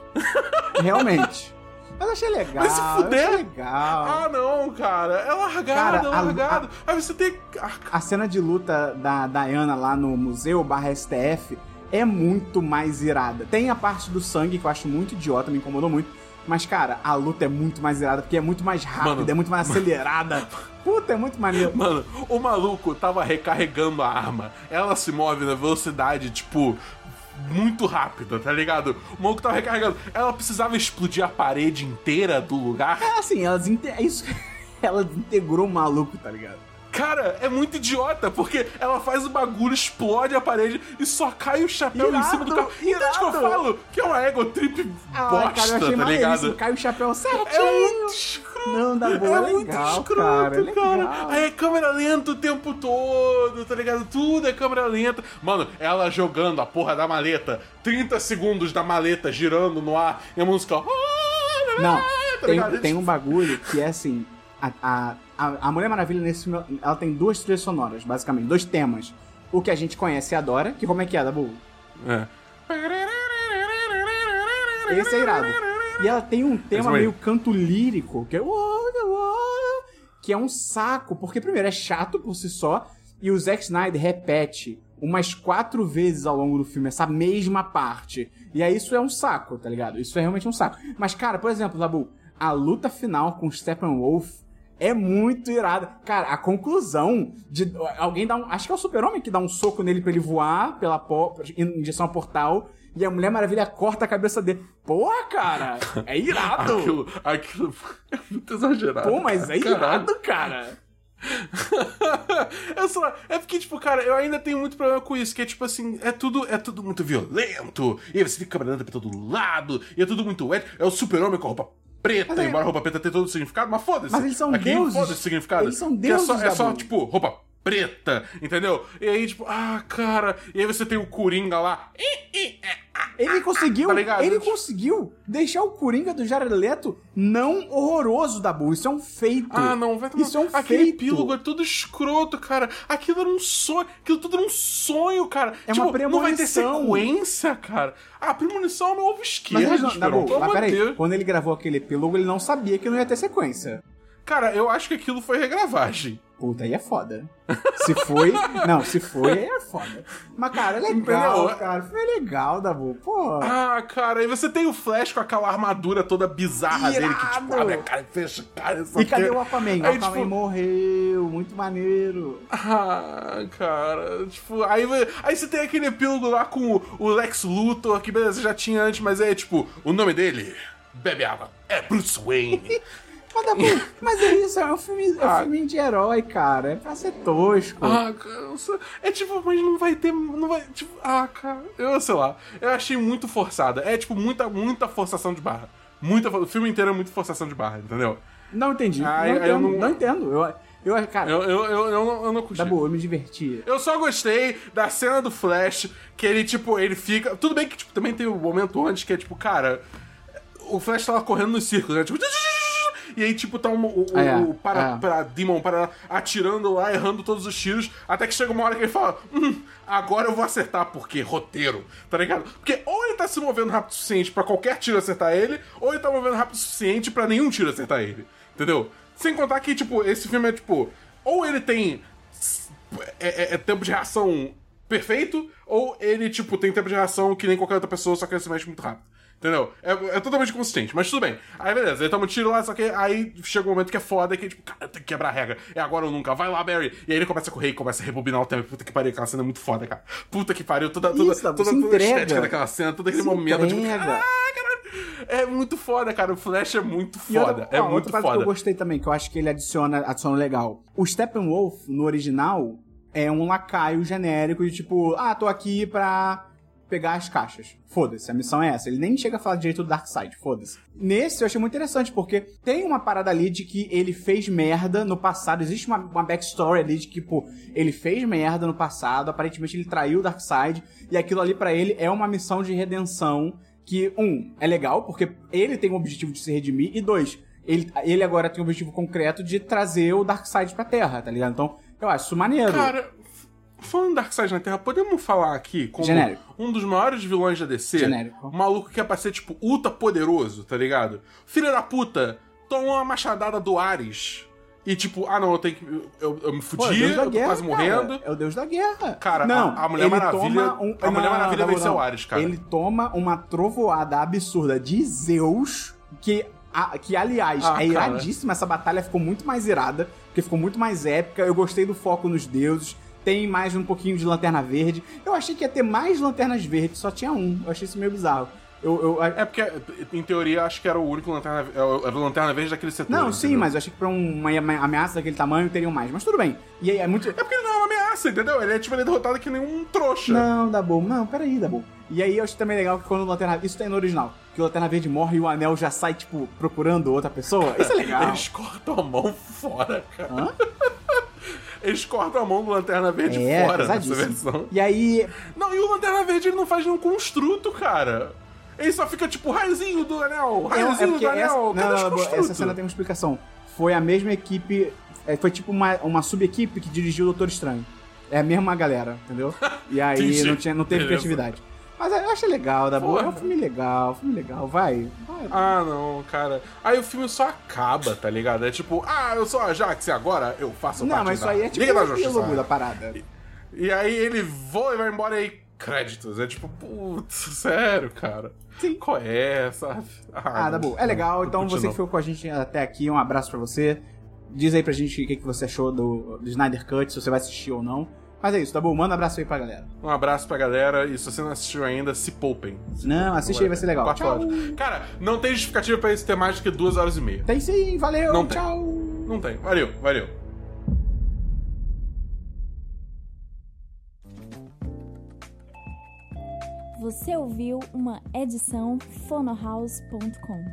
Realmente. [laughs] Mas eu achei legal. Vai se fuder. achei legal. Ah, não, cara. É largado, Cara, é a- largado. Aí você tem. Ah, A cena de luta da Diana lá no museu barra STF é muito mais irada. Tem a parte do sangue que eu acho muito idiota, me incomodou muito. Mas, cara, a luta é muito mais irada, porque é muito mais rápida, Mano. é muito mais acelerada. [laughs] Puta, é muito maneiro. Mano, o maluco tava recarregando a arma. Ela se move na velocidade, tipo, muito rápida, tá ligado? O maluco tava recarregando. Ela precisava explodir a parede inteira do lugar. É assim, elas inte... é isso. [laughs] Ela integrou o maluco, tá ligado? Cara, é muito idiota, porque ela faz o bagulho, explode a parede e só cai o chapéu em Irado, cima do carro. Entende o que eu irado. falo? Que é uma ego trip Ah, bosta, cara, tá ligado? Cai o chapéu certinho. É muito escroto. Não, dá boa, é é muito legal, escroto, cara, é cara. legal. Aí é câmera lenta o tempo todo, tá ligado? Tudo é câmera lenta. Mano, ela jogando a porra da maleta, 30 segundos da maleta girando no ar e a música. Não, [laughs] tá tem, tem um bagulho que é assim. A, a, a, a Mulher Maravilha nesse filme, ela tem duas trilhas sonoras, basicamente, dois temas. O que a gente conhece e adora, que como é que é, Dabu? É. Esse é irado. E ela tem um tema meio canto lírico, que é. Que é um saco, porque primeiro é chato por si só, e o Zack Snyder repete umas quatro vezes ao longo do filme essa mesma parte. E aí isso é um saco, tá ligado? Isso é realmente um saco. Mas, cara, por exemplo, Dabu, a luta final com o Steppenwolf é muito irada. Cara, a conclusão de alguém dá um. Acho que é o super-homem que dá um soco nele pra ele voar pela em direção ao portal. E a Mulher Maravilha corta a cabeça dele. Porra, cara! É [laughs] irado! Aquilo, aquilo é muito exagerado. Pô, mas é Caralho. irado, cara! [laughs] eu só, é porque, tipo, cara, eu ainda tenho muito problema com isso, que é tipo assim, é tudo, é tudo muito violento, e você câmera lenta pra todo lado, e é tudo muito wet. É o super-homem com a roupa preta, é- embora a roupa preta tenha todo o significado, mas foda-se. Mas eles são Aqui, deuses. Foda-se o significado. Eles são É só, deuses, é só Dabu. tipo, roupa preta, entendeu? E aí, tipo, ah, cara, e aí você tem o Coringa lá. Ih, ih, é, Ele conseguiu, Tá ligado? ele conseguiu deixar o Coringa do Jared Leto não horroroso, Dabu. Isso é um feito. Ah, não, vai tomar... Isso é um Aquele feito. epílogo é tudo escroto, cara. Aquilo era um sonho. Aquilo tudo era um sonho, cara. É tipo, uma não vai ter premonição. sequência, cara. Ah, premonição é o meu ovo Mas Esperon, Dabu, mas peraí, quando ele gravou aquele epílogo, ele não sabia que não ia ter sequência. Cara, eu acho que aquilo foi regravagem. Puta, aí é foda. Se foi. não, se foi, aí é foda. Mas, cara, é legal, Entendeu? cara. Foi legal, Dabu. Pô. Ah, cara, e você tem o Flash com aquela armadura toda bizarra dele que, tipo, Irado. abre a cara e fecha a cara. e cadê o Aquaman? O Aí, Aquaman tipo, morreu. Muito maneiro. Ah, cara, tipo, aí, aí você tem aquele epílogo lá com o, o Lex Luthor, que beleza, já tinha antes, mas é tipo, o nome dele, bebe água, é Bruce Wayne. [laughs] Mas, mas é isso, é um filme, é um Ah. filme de herói, cara. É pra ser tosco. ah, cara, eu é tipo, mas não vai ter, não vai, tipo, ah, cara, eu sei lá, eu achei muito forçada, é tipo, muita, muita forçação de barra. Muita, o filme inteiro é muito forçação de barra, entendeu? Não entendi. Ah, não, eu entendo não- não... entendo. Eu, eu, cara, Eu, eu, eu, eu não, eu não curti. Dabu, eu me diverti. Eu só gostei da cena do Flash, que ele, tipo, ele fica. Tudo bem que, tipo, também tem o momento antes que é, tipo, cara. O Flash tava correndo no círculo, né? Tipo. E aí, tipo, tá um, o, o- É, o para, é. para Demon para atirando lá, errando todos os tiros, até que chega uma hora que ele fala: Hum, agora eu vou acertar, porque roteiro, tá ligado? Porque ou ele tá se movendo rápido o suficiente pra qualquer tiro acertar ele, ou ele tá movendo rápido o suficiente pra nenhum tiro acertar ele. Entendeu? Sem contar que, tipo, esse filme é tipo. Ou ele tem é, é- é tempo de reação perfeito, ou ele, tipo, tem tempo de reação que nem qualquer outra pessoa, só que ele se mexe muito rápido. Entendeu? É, é totalmente consistente, mas tudo bem. Aí beleza, ele toma um tiro lá, só que aí chega um momento que é foda, que é tipo, cara, tem que quebrar a regra. É agora ou nunca, vai lá, Barry. E aí ele começa a correr e começa a rebobinar o tempo. Puta que pariu, aquela cena é muito foda, cara. Puta que pariu, toda, toda, Isso, toda, se toda a estética daquela cena, todo aquele Se momento, tipo, entrega. ah, caralho. É muito foda, cara. O Flash é muito E outra- foda. é ó, muito outra foda. que eu gostei também, que eu acho que ele adiciona, adiciona legal. O Steppenwolf, no original, é um lacaio genérico de tipo, ah, tô aqui pra pegar as caixas. Foda-se, a missão é essa. Ele nem chega a falar direito do Darkseid, foda-se. Nesse eu achei muito interessante, porque tem uma parada ali de que ele fez merda no passado. Existe uma, uma backstory ali de que, tipo, ele fez merda no passado, aparentemente ele traiu o Darkseid, e aquilo ali pra ele é uma missão de redenção que, um, é legal, porque ele tem o objetivo de se redimir, e dois, ele, ele agora tem o objetivo concreto de trazer o Darkseid pra Terra, tá ligado? Então, eu acho isso maneiro. Cara, falando em Darkseid na Terra, podemos falar aqui como Genérico. um dos maiores vilões da DC? Genérico. Um maluco que é pra ser, tipo, ultra poderoso, tá ligado? Filho da puta, toma uma machadada do Ares E tipo, ah não, eu tenho que. Eu, eu me Pô, é o fudi, Deus da eu tô guerra, quase cara. morrendo. É o Deus da guerra. Cara, não, a- a Mulher ele Maravilha- toma um- a Mulher não, Maravilha não, venceu não. Ares, cara. Ele toma uma trovoada absurda de Zeus, que, a- que aliás, Ah, é cara. iradíssima. Essa batalha ficou muito mais irada, porque ficou muito mais épica. Eu gostei do foco nos deuses. Tem mais um pouquinho de Lanterna Verde. Eu achei que ia ter mais Lanternas Verdes, só tinha um. Eu achei isso meio bizarro. Eu, eu, É porque, em teoria, acho que era o único lanterna, era o lanterna verde daquele setor. não, sim, entendeu? mas eu achei que pra uma ameaça daquele tamanho teriam mais. Mas tudo bem. E aí é muito. É porque ele não é uma ameaça, entendeu? Ele é tipo, ele é derrotado que nem um trouxa. Não, Dabu, não, peraí, Dabu. E aí eu acho também legal que quando o Lanterna Isso tem no original. Que o Lanterna Verde morre e o anel já sai, tipo, procurando outra pessoa. Isso é legal. [laughs] Eles cortam a mão fora, cara. Hã? Eles cortam a mão do Lanterna Verde É, fora nessa pesadíssimo. versão. E aí. Não, e o Lanterna Verde ele não faz nenhum construto, cara. Ele só fica tipo, raiozinho do anel, É, é porque do anel, essa, não, cadê não, construtos? essa cena tem uma explicação. Foi a mesma equipe. é, Foi tipo uma, uma sub-equipe que dirigiu o Doutor Estranho. É a mesma galera, entendeu? [laughs] E aí não, tinha, não teve Beleza. criatividade. Mas eu achei legal, Dabu. Porra. É um filme legal, um filme legal. Vai. vai. Ah, não, cara. Aí o filme só acaba, tá ligado? É tipo, ah, eu sou a Jax e agora eu faço não, mas isso da aí é tipo Liga o da Justiça. epílogo da parada. E aí ele voa e vai embora e aí, créditos. É tipo, putz, sério, cara. Sim. Qual é, sabe? Ah, não- Dabu, é legal. Então você que ficou com a gente até aqui, um abraço pra você. Diz aí pra gente o que, que você achou do, do Snyder Cut, se você vai assistir ou não. Mas é isso, Dabu, manda um abraço aí pra galera. Um abraço pra galera e se você não assistiu ainda, se poupem. Se Não, poupem, assiste aí, vai ser legal. Corte Tchau. áudio. Cara, não tem justificativa pra isso ter mais do que duas horas e meia. Tem sim, valeu, Não tem. tchau. Não tem. Valeu, valeu. Você ouviu uma edição fonohouse.com.